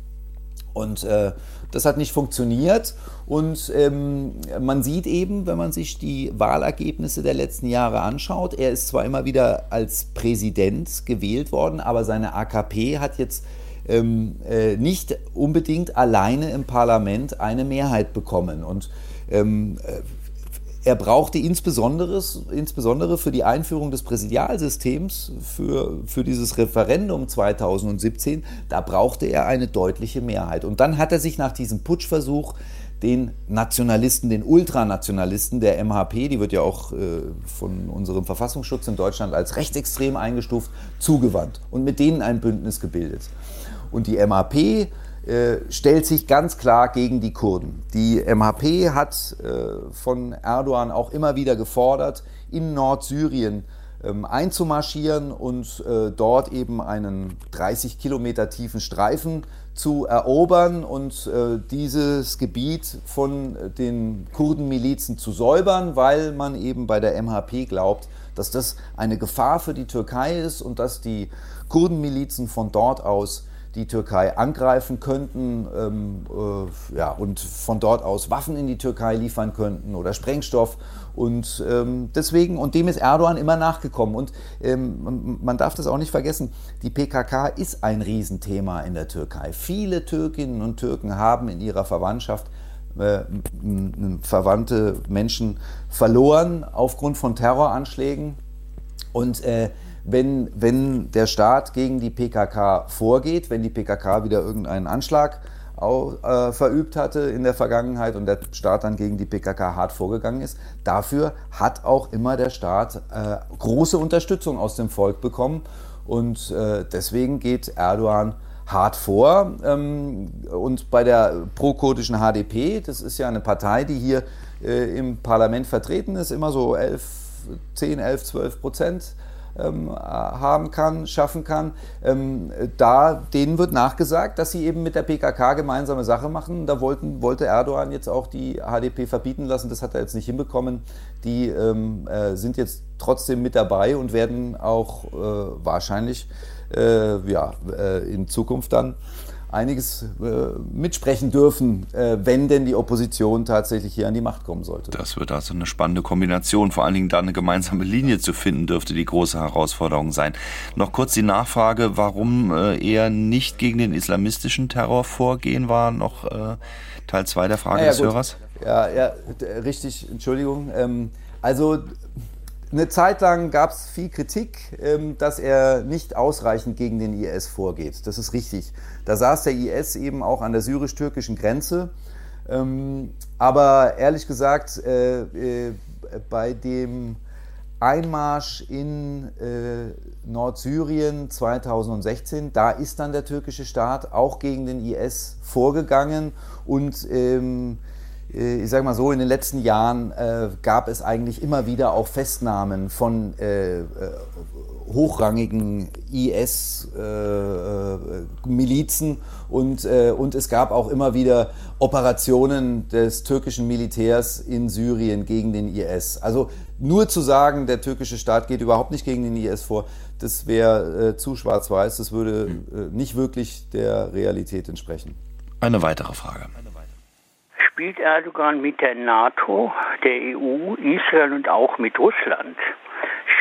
Und äh, das hat nicht funktioniert. Und ähm, man sieht eben, wenn man sich die Wahlergebnisse der letzten Jahre anschaut, er ist zwar immer wieder als Präsident gewählt worden, aber seine AKP hat jetzt ähm, äh, nicht unbedingt alleine im Parlament eine Mehrheit bekommen. Und ähm, äh, er brauchte insbesondere, insbesondere für die Einführung des Präsidialsystems, für, für dieses Referendum 2017, da brauchte er eine deutliche Mehrheit. Und dann hat er sich nach diesem Putschversuch den Nationalisten, den Ultranationalisten der MHP, die wird ja auch äh, von unserem Verfassungsschutz in Deutschland als rechtsextrem eingestuft, zugewandt und mit denen ein Bündnis gebildet. Und die MHP stellt sich ganz klar gegen die Kurden. Die MHP hat äh, von Erdogan auch immer wieder gefordert, in Nordsyrien ähm, einzumarschieren und äh, dort eben einen 30 Kilometer tiefen Streifen zu erobern und äh, dieses Gebiet von den Kurdenmilizen zu säubern, weil man eben bei der MHP glaubt, dass das eine Gefahr für die Türkei ist und dass die Kurdenmilizen von dort aus die Türkei angreifen könnten ähm, äh, ja, und von dort aus Waffen in die Türkei liefern könnten oder Sprengstoff. Und ähm, deswegen, und dem ist Erdogan immer nachgekommen. Und ähm, man darf das auch nicht vergessen, die PKK ist ein Riesenthema in der Türkei. Viele Türkinnen und Türken haben in ihrer Verwandtschaft äh, verwandte Menschen verloren aufgrund von Terroranschlägen. Und äh, wenn, wenn der Staat gegen die PKK vorgeht, wenn die PKK wieder irgendeinen Anschlag auch, äh, verübt hatte in der Vergangenheit und der Staat dann gegen die PKK hart vorgegangen ist, dafür hat auch immer der Staat äh, große Unterstützung aus dem Volk bekommen. Und äh, deswegen geht Erdogan hart vor. Ähm, und bei der pro-kurdischen HDP, das ist ja eine Partei, die hier äh, im Parlament vertreten ist, immer so 11, 10, 11, 12 Prozent ähm, haben kann, schaffen kann. Ähm, da, denen wird nachgesagt, dass sie eben mit der PKK gemeinsame Sache machen. Da wollten, wollte Erdogan jetzt auch die HDP verbieten lassen. Das hat er jetzt nicht hinbekommen. Die ähm, äh, sind jetzt trotzdem mit dabei und werden auch äh, wahrscheinlich äh, ja, äh, in Zukunft dann einiges äh, mitsprechen dürfen, äh, wenn denn die Opposition tatsächlich hier an die Macht kommen sollte. Das wird also eine spannende Kombination. Vor allen Dingen da eine gemeinsame Linie zu finden, dürfte die große Herausforderung sein. Noch kurz die Nachfrage, warum äh, eher nicht gegen den islamistischen Terror vorgehen, war noch äh, Teil 2 der Frage ja, des gut. Hörers. Ja, ja, richtig, Entschuldigung. Ähm, also eine Zeit lang gab es viel Kritik, ähm, dass er nicht ausreichend gegen den IS vorgeht. Das ist richtig. Da saß der IS eben auch an der syrisch-türkischen Grenze. Ähm, aber ehrlich gesagt, äh, äh, bei dem Einmarsch in äh, Nordsyrien 2016, da ist dann der türkische Staat auch gegen den IS vorgegangen und ähm, äh, ich sage mal so, in den letzten Jahren äh, gab es eigentlich immer wieder auch Festnahmen von äh, äh hochrangigen IS-Milizen äh, und, äh, und es gab auch immer wieder Operationen des türkischen Militärs in Syrien gegen den IS. Also nur zu sagen, der türkische Staat geht überhaupt nicht gegen den IS vor, das wäre zu schwarz-weiß, das würde nicht wirklich der Realität entsprechen. Eine weitere Frage spielt Erdogan mit der NATO, der EU, Israel und auch mit Russland?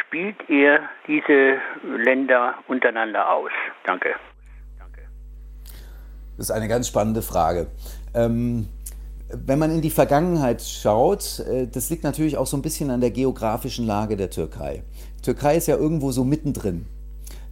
Spielt er diese Länder untereinander aus? Danke. Das ist eine ganz spannende Frage. Ähm, wenn man in die Vergangenheit schaut, äh, das liegt natürlich auch so ein bisschen an der geografischen Lage der Türkei. Die Türkei ist ja irgendwo so mittendrin.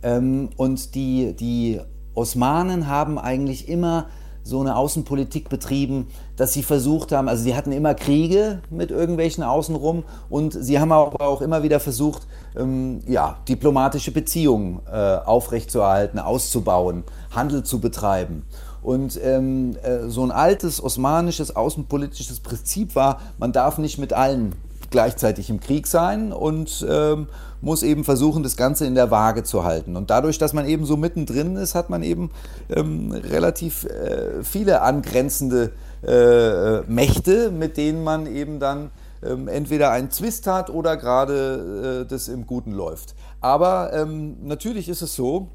Ähm, und die, die Osmanen haben eigentlich immer so eine Außenpolitik betrieben, dass sie versucht haben, also sie hatten immer Kriege mit irgendwelchen außenrum und sie haben aber auch immer wieder versucht, ähm, ja, diplomatische Beziehungen äh, aufrechtzuerhalten, auszubauen, Handel zu betreiben. Und ähm, äh, so ein altes osmanisches außenpolitisches Prinzip war, man darf nicht mit allen gleichzeitig im Krieg sein und ähm, muss eben versuchen, das Ganze in der Waage zu halten. Und dadurch, dass man eben so mittendrin ist, hat man eben ähm, relativ äh, viele angrenzende äh, Mächte, mit denen man eben dann ähm, entweder einen Zwist hat oder gerade äh, das im Guten läuft. Aber ähm, natürlich ist es so,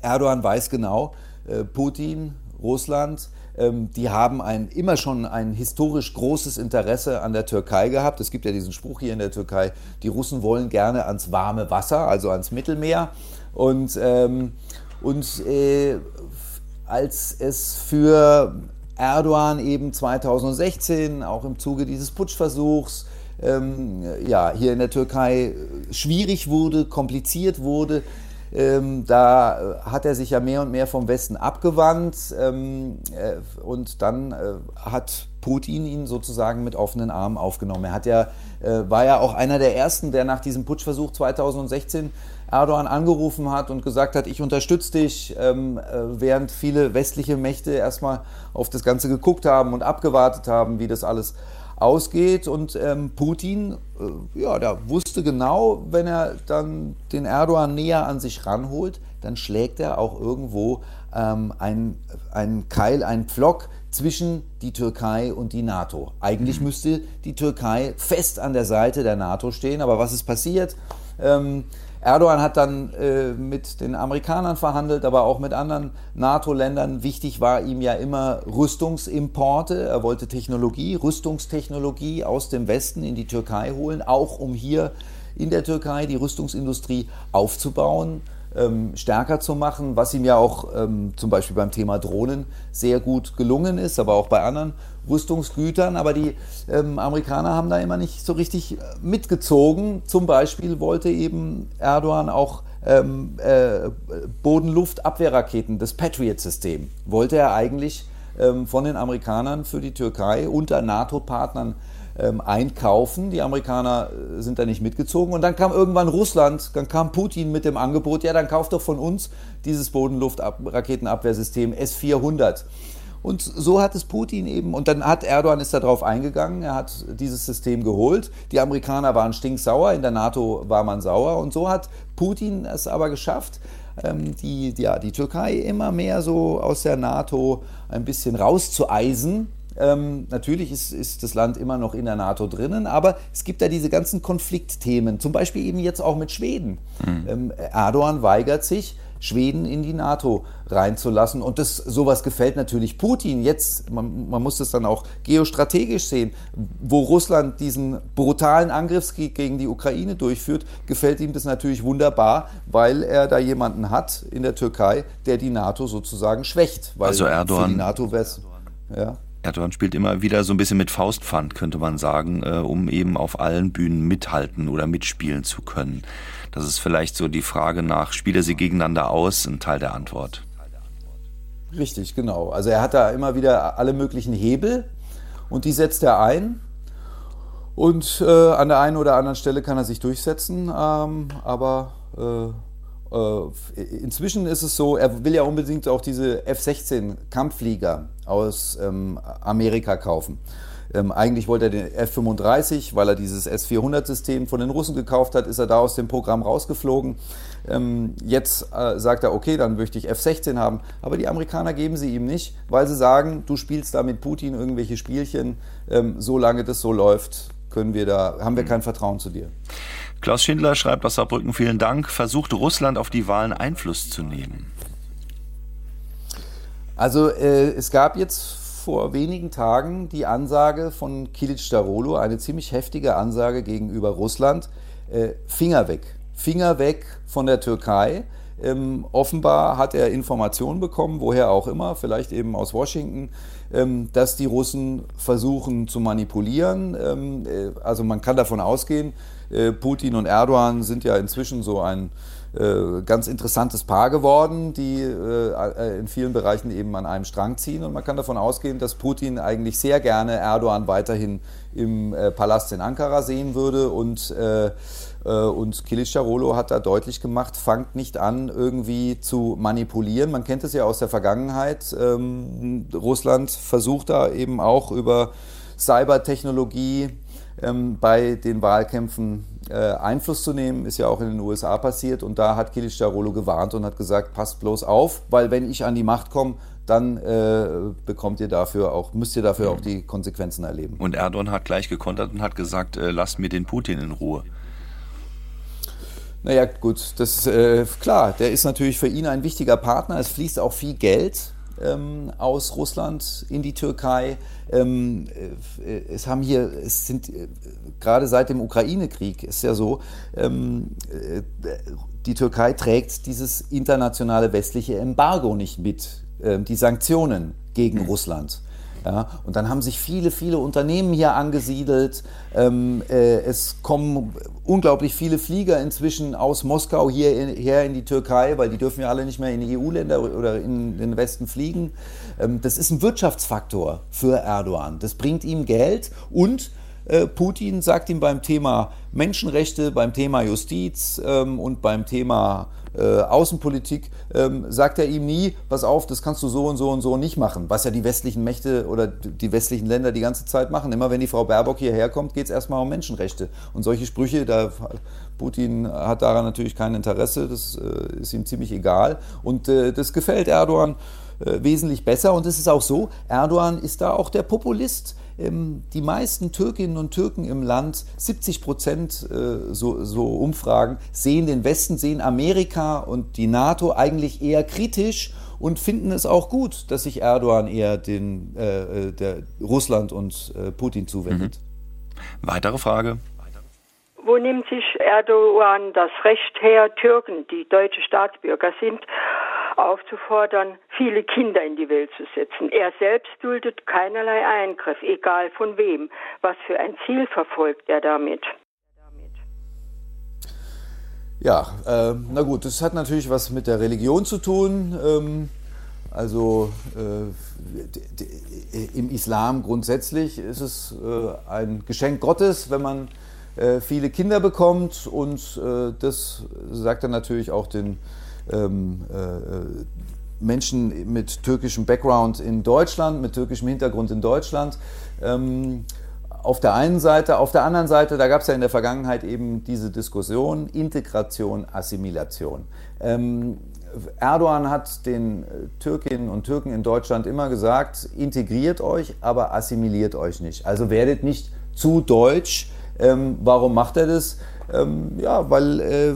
Erdogan weiß genau, äh, Putin, Russland, die haben ein, immer schon ein historisch großes Interesse an der Türkei gehabt. Es gibt ja diesen Spruch hier in der Türkei, die Russen wollen gerne ans warme Wasser, also ans Mittelmeer. Und, ähm, und äh, als es für Erdogan eben 2016, auch im Zuge dieses Putschversuchs, ähm, ja, hier in der Türkei schwierig wurde, kompliziert wurde, Ähm, da äh, hat er sich ja mehr und mehr vom Westen abgewandt ähm, äh, und dann äh, hat Putin ihn sozusagen mit offenen Armen aufgenommen. Er hat ja, äh, war ja auch einer der ersten, der nach diesem Putschversuch 2016 Erdogan angerufen hat und gesagt hat, ich unterstütze dich, ähm, äh, während viele westliche Mächte erstmal auf das Ganze geguckt haben und abgewartet haben, wie das alles ausgeht. Und ähm, Putin, äh, ja, der wusste genau, wenn er dann den Erdogan näher an sich ranholt, dann schlägt er auch irgendwo ähm, einen Keil, einen Pflock zwischen die Türkei und die NATO. Eigentlich mhm. müsste die Türkei fest an der Seite der NATO stehen, aber was ist passiert? Ähm, Erdogan hat dann äh, mit den Amerikanern verhandelt, aber auch mit anderen NATO-Ländern. Wichtig war ihm ja immer Rüstungsimporte. Er wollte Technologie, Rüstungstechnologie aus dem Westen in die Türkei holen, auch um hier in der Türkei die Rüstungsindustrie aufzubauen ähm, stärker zu machen, was ihm ja auch ähm, zum Beispiel beim Thema Drohnen sehr gut gelungen ist, aber auch bei anderen Rüstungsgütern. Aber die ähm, Amerikaner haben da immer nicht so richtig äh, mitgezogen. Zum Beispiel wollte eben Erdogan auch ähm, äh, Bodenluftabwehrraketen, das Patriot-System, wollte er eigentlich ähm, von den Amerikanern für die Türkei unter NATO-Partnern ähm, einkaufen. Die Amerikaner äh, sind da nicht mitgezogen. Und dann kam irgendwann Russland, dann kam Putin mit dem Angebot, ja, dann kauft doch von uns dieses Bodenluftraketenabwehrsystem S-400. Und so hat es Putin eben, und dann hat Erdogan ist darauf eingegangen, er hat dieses System geholt. Die Amerikaner waren stinksauer, in der NATO war man sauer. Und so hat Putin es aber geschafft, ähm, die, ja, die Türkei immer mehr so aus der NATO ein bisschen rauszueisen ähm, natürlich ist, ist, das Land immer noch in der NATO drinnen, aber es gibt da diese ganzen Konfliktthemen, zum Beispiel eben jetzt auch mit Schweden. Mhm. Ähm, Erdogan weigert sich, Schweden in die NATO reinzulassen. Und das, sowas gefällt natürlich Putin. Jetzt, man, man, muss das dann auch geostrategisch sehen, wo Russland diesen brutalen Angriffskrieg gegen die Ukraine durchführt, gefällt ihm das natürlich wunderbar, weil er da jemanden hat in der Türkei, der die NATO sozusagen schwächt. also Erdogan. Für die NATO ja. Erdogan spielt immer wieder so ein bisschen mit Faustpfand, könnte man sagen, äh, um eben auf allen Bühnen mithalten oder mitspielen zu können. Das ist vielleicht so die Frage nach, spielt er sie gegeneinander aus, ein Teil der Antwort. Richtig, genau. Also er hat da immer wieder alle möglichen Hebel und die setzt er ein. Und äh, an der einen oder anderen Stelle kann er sich durchsetzen, ähm, aber äh, äh, inzwischen ist es so, er will ja unbedingt auch diese F-16 Kampfflieger aus ähm, Amerika kaufen. Ähm, eigentlich wollte er den F-35, weil er dieses S-400-System von den Russen gekauft hat, ist er da aus dem Programm rausgeflogen. Ähm, jetzt äh, sagt er, okay, dann möchte ich F-16 haben. Aber die Amerikaner geben sie ihm nicht, weil sie sagen, du spielst da mit Putin irgendwelche Spielchen. Ähm, solange das so läuft, können wir da, haben wir kein Vertrauen zu dir. Klaus Schindler schreibt aus Saarbrücken, vielen Dank. Versucht Russland auf die Wahlen Einfluss zu nehmen? Also äh, es gab jetzt vor wenigen Tagen die Ansage von Kilic Starolo, eine ziemlich heftige Ansage gegenüber Russland. Äh, Finger weg. Finger weg von der Türkei. Ähm, offenbar hat er Informationen bekommen, woher auch immer, vielleicht eben aus Washington, ähm, dass die Russen versuchen zu manipulieren. Ähm, äh, also man kann davon ausgehen, äh, Putin und Erdogan sind ja inzwischen so ein äh, ganz interessantes Paar geworden, die äh, in vielen Bereichen eben an einem Strang ziehen. Und man kann davon ausgehen, dass Putin eigentlich sehr gerne Erdogan weiterhin im Palast in Ankara sehen würde. Und, und Kilicdaroglu hat da deutlich gemacht, fangt nicht an, irgendwie zu manipulieren. Man kennt es ja aus der Vergangenheit. Ähm, Russland versucht da eben auch über Cybertechnologie ähm, bei den Wahlkämpfen äh, Einfluss zu nehmen, ist ja auch in den USA passiert. Und da hat Kilicdaroglu gewarnt und hat gesagt, passt bloß auf, weil wenn ich an die Macht komme, dann äh, bekommt ihr dafür auch, müsst ihr dafür auch die Konsequenzen erleben. Und Erdogan hat gleich gekontert und hat gesagt, äh, lasst mir den Putin in Ruhe. Naja, gut, das äh, klar, der ist natürlich für ihn ein wichtiger Partner. Es fließt auch viel Geld ähm, aus Russland in die Türkei. Ähm, äh, es haben hier, es sind äh, gerade seit dem Ukraine-Krieg ist ja so, ähm, äh, die Türkei trägt dieses internationale westliche Embargo nicht mit, äh, die Sanktionen gegen mhm. Russland. Ja, und dann haben sich viele, viele Unternehmen hier angesiedelt. Ähm, äh, es kommen unglaublich viele Flieger inzwischen aus Moskau hierher in die Türkei, weil die dürfen ja alle nicht mehr in die EU-Länder oder in den Westen fliegen. Ähm, das ist ein Wirtschaftsfaktor für Erdogan. Das bringt ihm Geld und äh, Putin sagt ihm beim Thema Menschenrechte, beim Thema Justiz ähm, und beim Thema äh, Außenpolitik, ähm, sagt er ihm nie, pass auf, das kannst du so und so und so nicht machen, was ja die westlichen Mächte oder die westlichen Länder die ganze Zeit machen. Immer wenn die Frau Baerbock hierher kommt, geht es erstmal um Menschenrechte. Und solche Sprüche, da Putin hat daran natürlich kein Interesse, das äh, ist ihm ziemlich egal. Und äh, das gefällt Erdogan äh, wesentlich besser. Und es ist auch so, Erdogan ist da auch der Populist die meisten Türkinnen und Türken im Land, 70 Prozent äh, so, so, Umfragen, sehen den Westen, sehen Amerika und die NATO eigentlich eher kritisch und finden es auch gut, dass sich Erdogan eher den, äh, äh der Russland und äh, Putin zuwendet. Mhm. Weitere Frage. Wo nimmt sich Erdogan das Recht her, Türken, die deutsche Staatsbürger sind, aufzufordern, viele Kinder in die Welt zu setzen. Er selbst duldet keinerlei Eingriff, egal von wem. Was für ein Ziel verfolgt er damit? Ja, äh, na gut, das hat natürlich was mit der Religion zu tun. Ähm, also äh, im Islam grundsätzlich ist es äh, ein Geschenk Gottes, wenn man äh, viele Kinder bekommt und äh, das sagt er natürlich auch den ähm, äh, Menschen mit türkischem Background in Deutschland, mit türkischem Hintergrund in Deutschland. Ähm, auf der einen Seite, auf der anderen Seite, da gab es ja in der Vergangenheit eben diese Diskussion Integration, Assimilation. Ähm, Erdogan hat den Türkinnen und Türken in Deutschland immer gesagt, integriert euch, aber assimiliert euch nicht. Also werdet nicht zu deutsch. Ähm, warum macht er das? Ähm, ja, weil äh,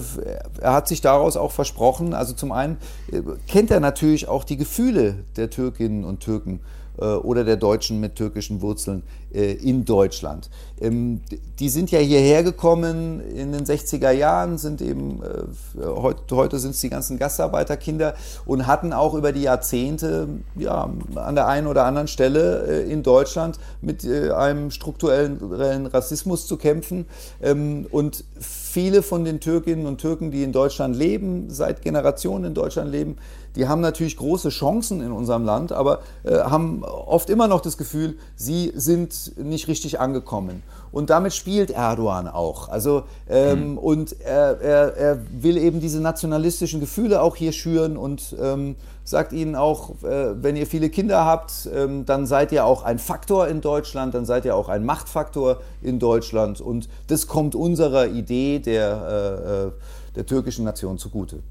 er hat sich daraus auch versprochen, also zum einen äh, kennt er natürlich auch die Gefühle der Türkinnen und Türken oder der Deutschen mit türkischen Wurzeln äh, in Deutschland. Ähm, die sind ja hierher gekommen in den 60er Jahren, sind eben, äh, heute sind es die ganzen Gastarbeiterkinder und hatten auch über die Jahrzehnte ja, an der einen oder anderen Stelle in Deutschland mit einem strukturellen Rassismus zu kämpfen. Ähm, und viele von den Türkinnen und Türken, die in Deutschland leben, seit Generationen in Deutschland leben, die haben natürlich große Chancen in unserem Land, aber äh, haben oft immer noch das Gefühl, sie sind nicht richtig angekommen. Und damit spielt Erdogan auch. Also, ähm, mhm. Und er, er, er, will eben diese nationalistischen Gefühle auch hier schüren und ähm, sagt ihnen auch, äh, wenn ihr viele Kinder habt, ähm, dann seid ihr auch ein Faktor in Deutschland, dann seid ihr auch ein Machtfaktor in Deutschland. Und das kommt unserer Idee der, äh, äh der türkischen Nation zugute.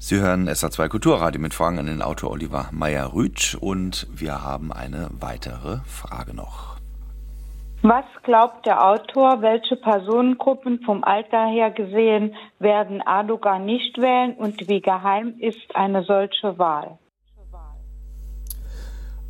Sie hören SA2 Kulturradio mit Fragen an den Autor Oliver Meyer-Rütsch und wir haben eine weitere Frage noch. Was glaubt der Autor, welche Personengruppen vom Alter her gesehen werden Erdogan nicht wählen und wie geheim ist eine solche Wahl?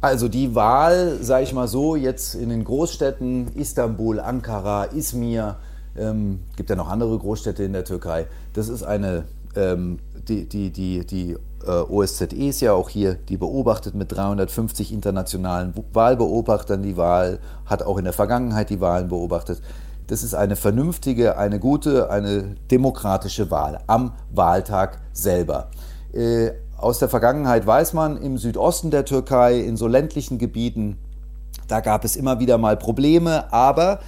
Also die Wahl, sage ich mal so, jetzt in den Großstädten Istanbul, Ankara, Izmir, ähm, gibt ja noch andere Großstädte in der Türkei, das ist eine ähm, die, die, die, die äh, OSZE ist ja auch hier, die beobachtet mit 350 internationalen Wahlbeobachtern die Wahl, hat auch in der Vergangenheit die Wahlen beobachtet. Das ist eine vernünftige, eine gute, eine demokratische Wahl am Wahltag selber. Äh, aus der Vergangenheit weiß man, im Südosten der Türkei, in so ländlichen Gebieten, da gab es immer wieder mal Probleme, aber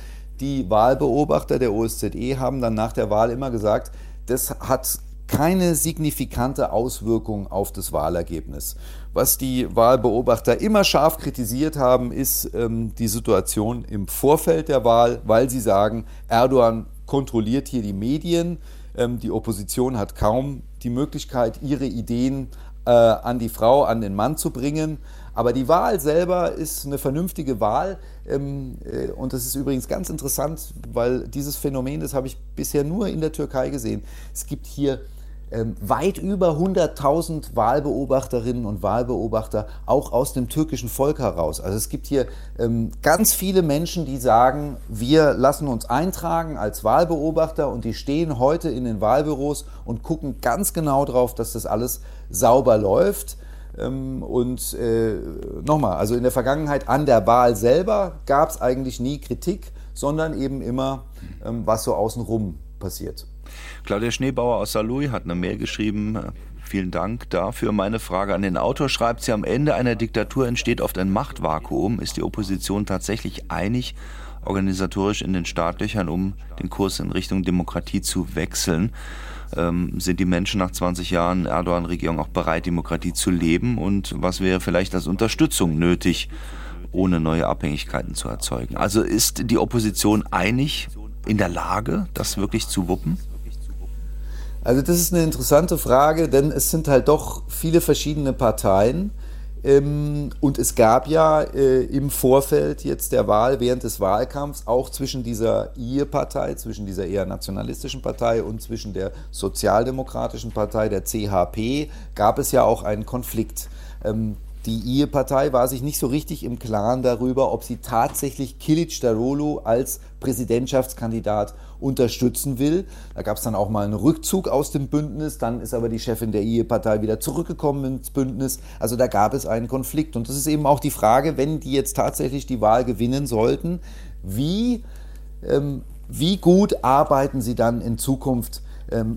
die Wahlbeobachter der OSZE haben dann nach der Wahl immer gesagt, das hat keine signifikante Auswirkung auf das Wahlergebnis. Was die Wahlbeobachter immer scharf kritisiert haben, ist ähm, die Situation im Vorfeld der Wahl, weil sie sagen, Erdogan kontrolliert hier die Medien, ähm, die Opposition hat kaum die Möglichkeit, ihre Ideen äh, an die Frau, an den Mann zu bringen. Aber die Wahl selber ist eine vernünftige Wahl. Ähm, äh, und das ist übrigens ganz interessant, weil dieses Phänomen, das habe ich bisher nur in der Türkei gesehen. Es gibt hier weit über 100.000 Wahlbeobachterinnen und Wahlbeobachter auch aus dem türkischen Volk heraus. Also es gibt hier ähm, ganz viele Menschen, die sagen, wir lassen uns eintragen als Wahlbeobachter und die stehen heute in den Wahlbüros und gucken ganz genau darauf, dass das alles sauber läuft. Ähm, und äh, nochmal, also in der Vergangenheit an der Wahl selber gab es eigentlich nie Kritik, sondern eben immer, ähm, was so außenrum passiert. Claudia Schneebauer aus Saarlouis hat eine Mail geschrieben. Vielen Dank dafür. Meine Frage an den Autor schreibt sie, am Ende einer Diktatur entsteht oft ein Machtvakuum. Ist die Opposition tatsächlich einig, organisatorisch in den Startlöchern, um den Kurs in Richtung Demokratie zu wechseln? Ähm, sind die Menschen nach 20 Jahren Erdogan-Regierung auch bereit, Demokratie zu leben? Und was wäre vielleicht als Unterstützung nötig, ohne neue Abhängigkeiten zu erzeugen? Also ist die Opposition einig in der Lage, das wirklich zu wuppen? Also das ist eine interessante Frage, denn es sind halt doch viele verschiedene Parteien. Ähm, und es gab ja äh, im Vorfeld jetzt der Wahl, während des Wahlkampfs, auch zwischen dieser IE-Partei, zwischen dieser eher nationalistischen Partei und zwischen der sozialdemokratischen Partei, der CHP, gab es ja auch einen Konflikt. Ähm, die IE-Partei war sich nicht so richtig im Klaren darüber, ob sie tatsächlich Kilic Darulu als Präsidentschaftskandidat unterstützen will. Da gab es dann auch mal einen Rückzug aus dem Bündnis, dann ist aber die Chefin der IE-Partei wieder zurückgekommen ins Bündnis. Also da gab es einen Konflikt. Und das ist eben auch die Frage, wenn die jetzt tatsächlich die Wahl gewinnen sollten, wie, ähm, wie gut arbeiten sie dann in Zukunft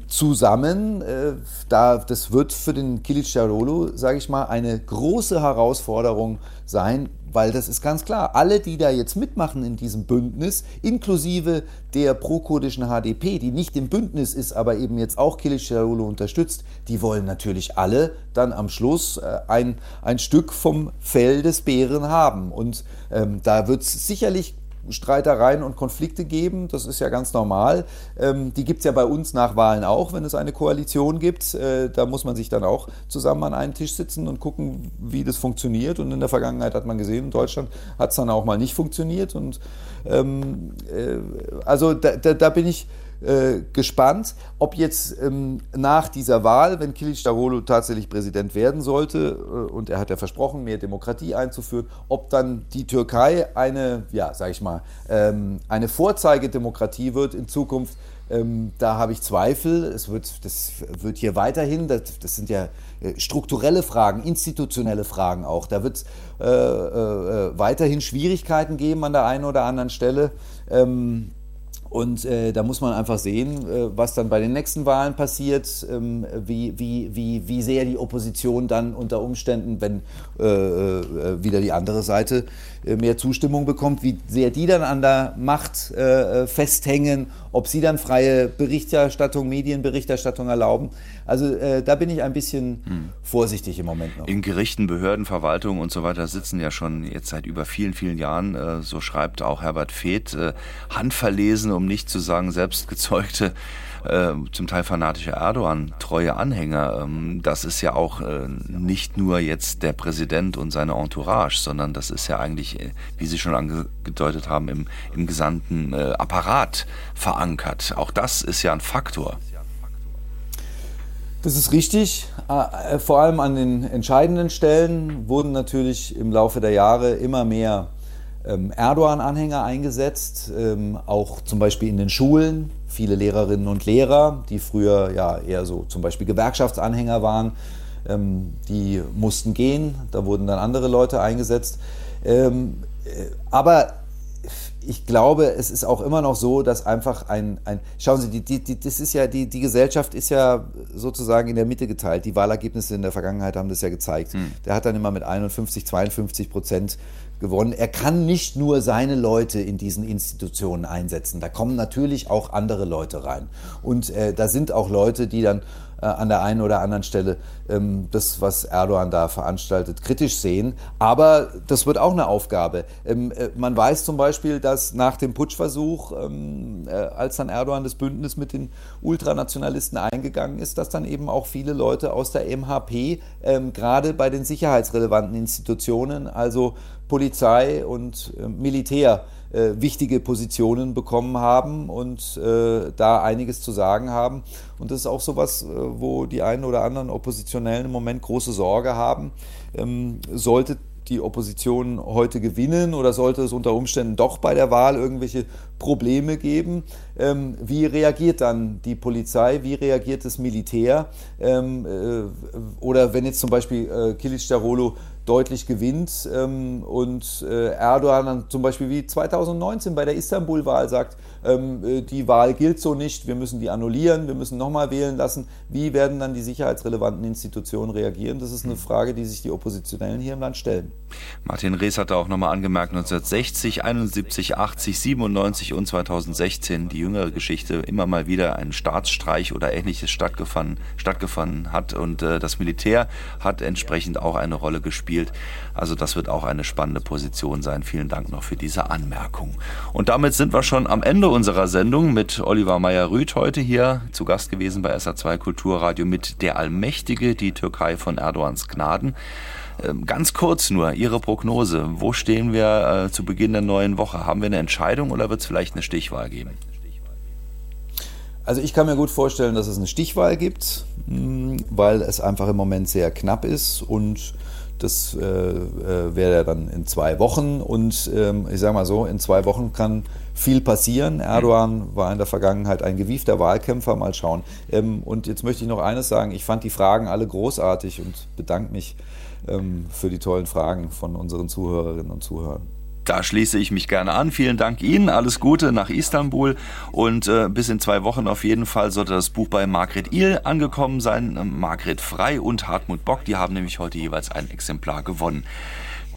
zusammen. Äh, da, das wird für den Kilic Darolo, sage ich mal, eine große Herausforderung sein, weil das ist ganz klar, alle, die da jetzt mitmachen in diesem Bündnis, inklusive der pro-kurdischen HDP, die nicht im Bündnis ist, aber eben jetzt auch Kilic Darolo unterstützt, die wollen natürlich alle dann am Schluss äh, ein, ein Stück vom Fell des Bären haben. Und ähm, da wird es sicherlich Streitereien und Konflikte geben. Das ist ja ganz normal. Ähm, die gibt es ja bei uns nach Wahlen auch, wenn es eine Koalition gibt. Äh, da muss man sich dann auch zusammen an einen Tisch sitzen und gucken, wie das funktioniert. Und in der Vergangenheit hat man gesehen, in Deutschland hat es dann auch mal nicht funktioniert. Und ähm, äh, also da, da, da bin ich äh, gespannt, ob jetzt ähm, nach dieser Wahl, wenn Kilic Darolo tatsächlich Präsident werden sollte, äh, und er hat ja versprochen, mehr Demokratie einzuführen, ob dann die Türkei eine, ja, sag ich mal, ähm, eine Vorzeigedemokratie wird in Zukunft. Ähm, da habe ich Zweifel. Es wird, das wird hier weiterhin, das, das sind ja äh, strukturelle Fragen, institutionelle Fragen auch. Da wird es äh, äh, weiterhin Schwierigkeiten geben an der einen oder anderen Stelle. Ähm, und äh, da muss man einfach sehen, äh, was dann bei den nächsten Wahlen passiert, ähm, wie, wie, wie, wie sehr die Opposition dann unter Umständen, wenn äh, äh wieder die andere Seite äh, mehr Zustimmung bekommt, wie sehr die dann an der Macht äh, festhängen, ob sie dann freie Berichterstattung, Medienberichterstattung erlauben. Also da bin ich ein bisschen hm. vorsichtig im Moment noch. In Gerichten, Behörden, Verwaltungen und so weiter sitzen ja schon jetzt seit über vielen, vielen Jahren, so schreibt auch Herbert Feeth, handverlesen, um nicht zu sagen selbstgezeugte äh, zum Teil fanatische Erdogan-treue Anhänger. Ähm, das ist ja auch äh, nicht nur jetzt der Präsident und seine Entourage, sondern das ist ja eigentlich, äh, wie Sie schon angedeutet haben, im, im gesamten äh, Apparat verankert. Auch das ist ja ein Faktor. Das ist richtig. Äh, vor allem an den entscheidenden Stellen wurden natürlich im Laufe der Jahre immer mehr ähm, Erdogan-Anhänger eingesetzt, ähm, auch zum Beispiel in den Schulen. Viele Lehrerinnen und Lehrer, die früher ja eher so zum Beispiel Gewerkschaftsanhänger waren, ähm, die mussten gehen. Da wurden dann andere Leute eingesetzt. Äh, aber ich glaube, es ist auch immer noch so, dass einfach ein, ein schauen Sie, die, die, die, das ist ja, die, die Gesellschaft ist ja sozusagen in der Mitte geteilt. Die Wahlergebnisse in der Vergangenheit haben das ja gezeigt. Hm. Der hat dann immer mit 51, 52 Prozent gewonnen. Er kann nicht nur seine Leute in diesen Institutionen einsetzen. Da kommen natürlich auch andere Leute rein. Und äh, da sind auch Leute, die dann äh, an der einen oder anderen Stelle ähm, das, was Erdogan da veranstaltet, kritisch sehen. Aber das wird auch eine Aufgabe. Ähm, äh, man weiß zum Beispiel, dass nach dem Putschversuch, ähm, äh, als dann Erdogan das Bündnis mit den Ultranationalisten eingegangen ist, dass dann eben auch viele Leute aus der MHP ähm, gerade bei den sicherheitsrelevanten Institutionen, also Polizei und äh, Militär, äh, wichtige Positionen bekommen haben und äh, da einiges zu sagen haben. Und das ist auch so was, äh, wo die einen oder anderen Oppositionellen im Moment große Sorge haben. Ähm, sollte die Opposition heute gewinnen oder sollte es unter Umständen doch bei der Wahl irgendwelche Probleme geben. Ähm, wie reagiert dann die Polizei? Wie reagiert das Militär? Ähm, äh, oder wenn jetzt zum Beispiel äh, Kilic Darolo deutlich gewinnt ähm, und äh, Erdogan dann zum Beispiel wie 2019 bei der Istanbul-Wahl sagt, ähm, äh, die Wahl gilt so nicht, wir müssen die annullieren, wir müssen nochmal wählen lassen. Wie werden dann die sicherheitsrelevanten Institutionen reagieren? Das ist eine Frage, die sich die Oppositionellen hier im Land stellen. Martin Rees hatte auch nochmal angemerkt, 1960, 71, 80, 97 und 2016 die jüngere Geschichte immer mal wieder ein Staatsstreich oder ähnliches stattgefunden, stattgefunden hat und äh, das Militär hat entsprechend auch eine Rolle gespielt. Also das wird auch eine spannende Position sein. Vielen Dank noch für diese Anmerkung. Und damit sind wir schon am Ende unserer Sendung mit Oliver Meyer-Rüth heute hier zu Gast gewesen bei SA2 Kulturradio mit Der Allmächtige, die Türkei von Erdogans Gnaden. Ähm, ganz kurz nur, Ihre Prognose. Wo stehen wir äh, zu Beginn der neuen Woche? Haben wir eine Entscheidung oder wird es vielleicht eine Stichwahl geben? Also ich kann mir gut vorstellen, dass es eine Stichwahl gibt, hm, weil es einfach im Moment sehr knapp ist und das äh, äh, wäre dann in zwei Wochen und ähm, ich sage mal so, in zwei Wochen kann viel passieren. Erdogan war in der Vergangenheit ein gewiefter Wahlkämpfer, mal schauen. Ähm, und jetzt möchte ich noch eines sagen, ich fand die Fragen alle großartig und bedanke mich ähm, für die tollen Fragen von unseren Zuhörerinnen und Zuhörern. Da schließe ich mich gerne an. Vielen Dank Ihnen. Alles Gute nach Istanbul. Und äh, bis in zwei Wochen auf jeden Fall sollte das Buch bei Margret Ihl angekommen sein. Margret Frei und Hartmut Bock, die haben nämlich heute jeweils ein Exemplar gewonnen.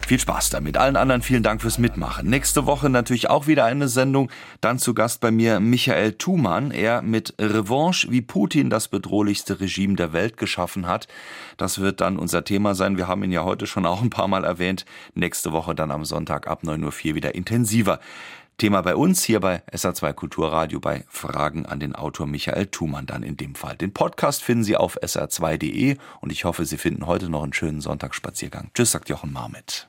Viel Spaß damit. Allen anderen vielen Dank fürs Mitmachen. Nächste Woche natürlich auch wieder eine Sendung. Dann zu Gast bei mir Michael Thumann. Er mit Revanche, wie Putin das bedrohlichste Regime der Welt geschaffen hat. Das wird dann unser Thema sein. Wir haben ihn ja heute schon auch ein paar Mal erwähnt. Nächste Woche dann am Sonntag ab 9.04 Uhr wieder intensiver. Thema bei uns hier bei SA2 Kulturradio bei Fragen an den Autor Michael Thumann dann in dem Fall. Den Podcast finden Sie auf sr2.de und ich hoffe, Sie finden heute noch einen schönen Sonntagsspaziergang. Tschüss, sagt Jochen Marmit.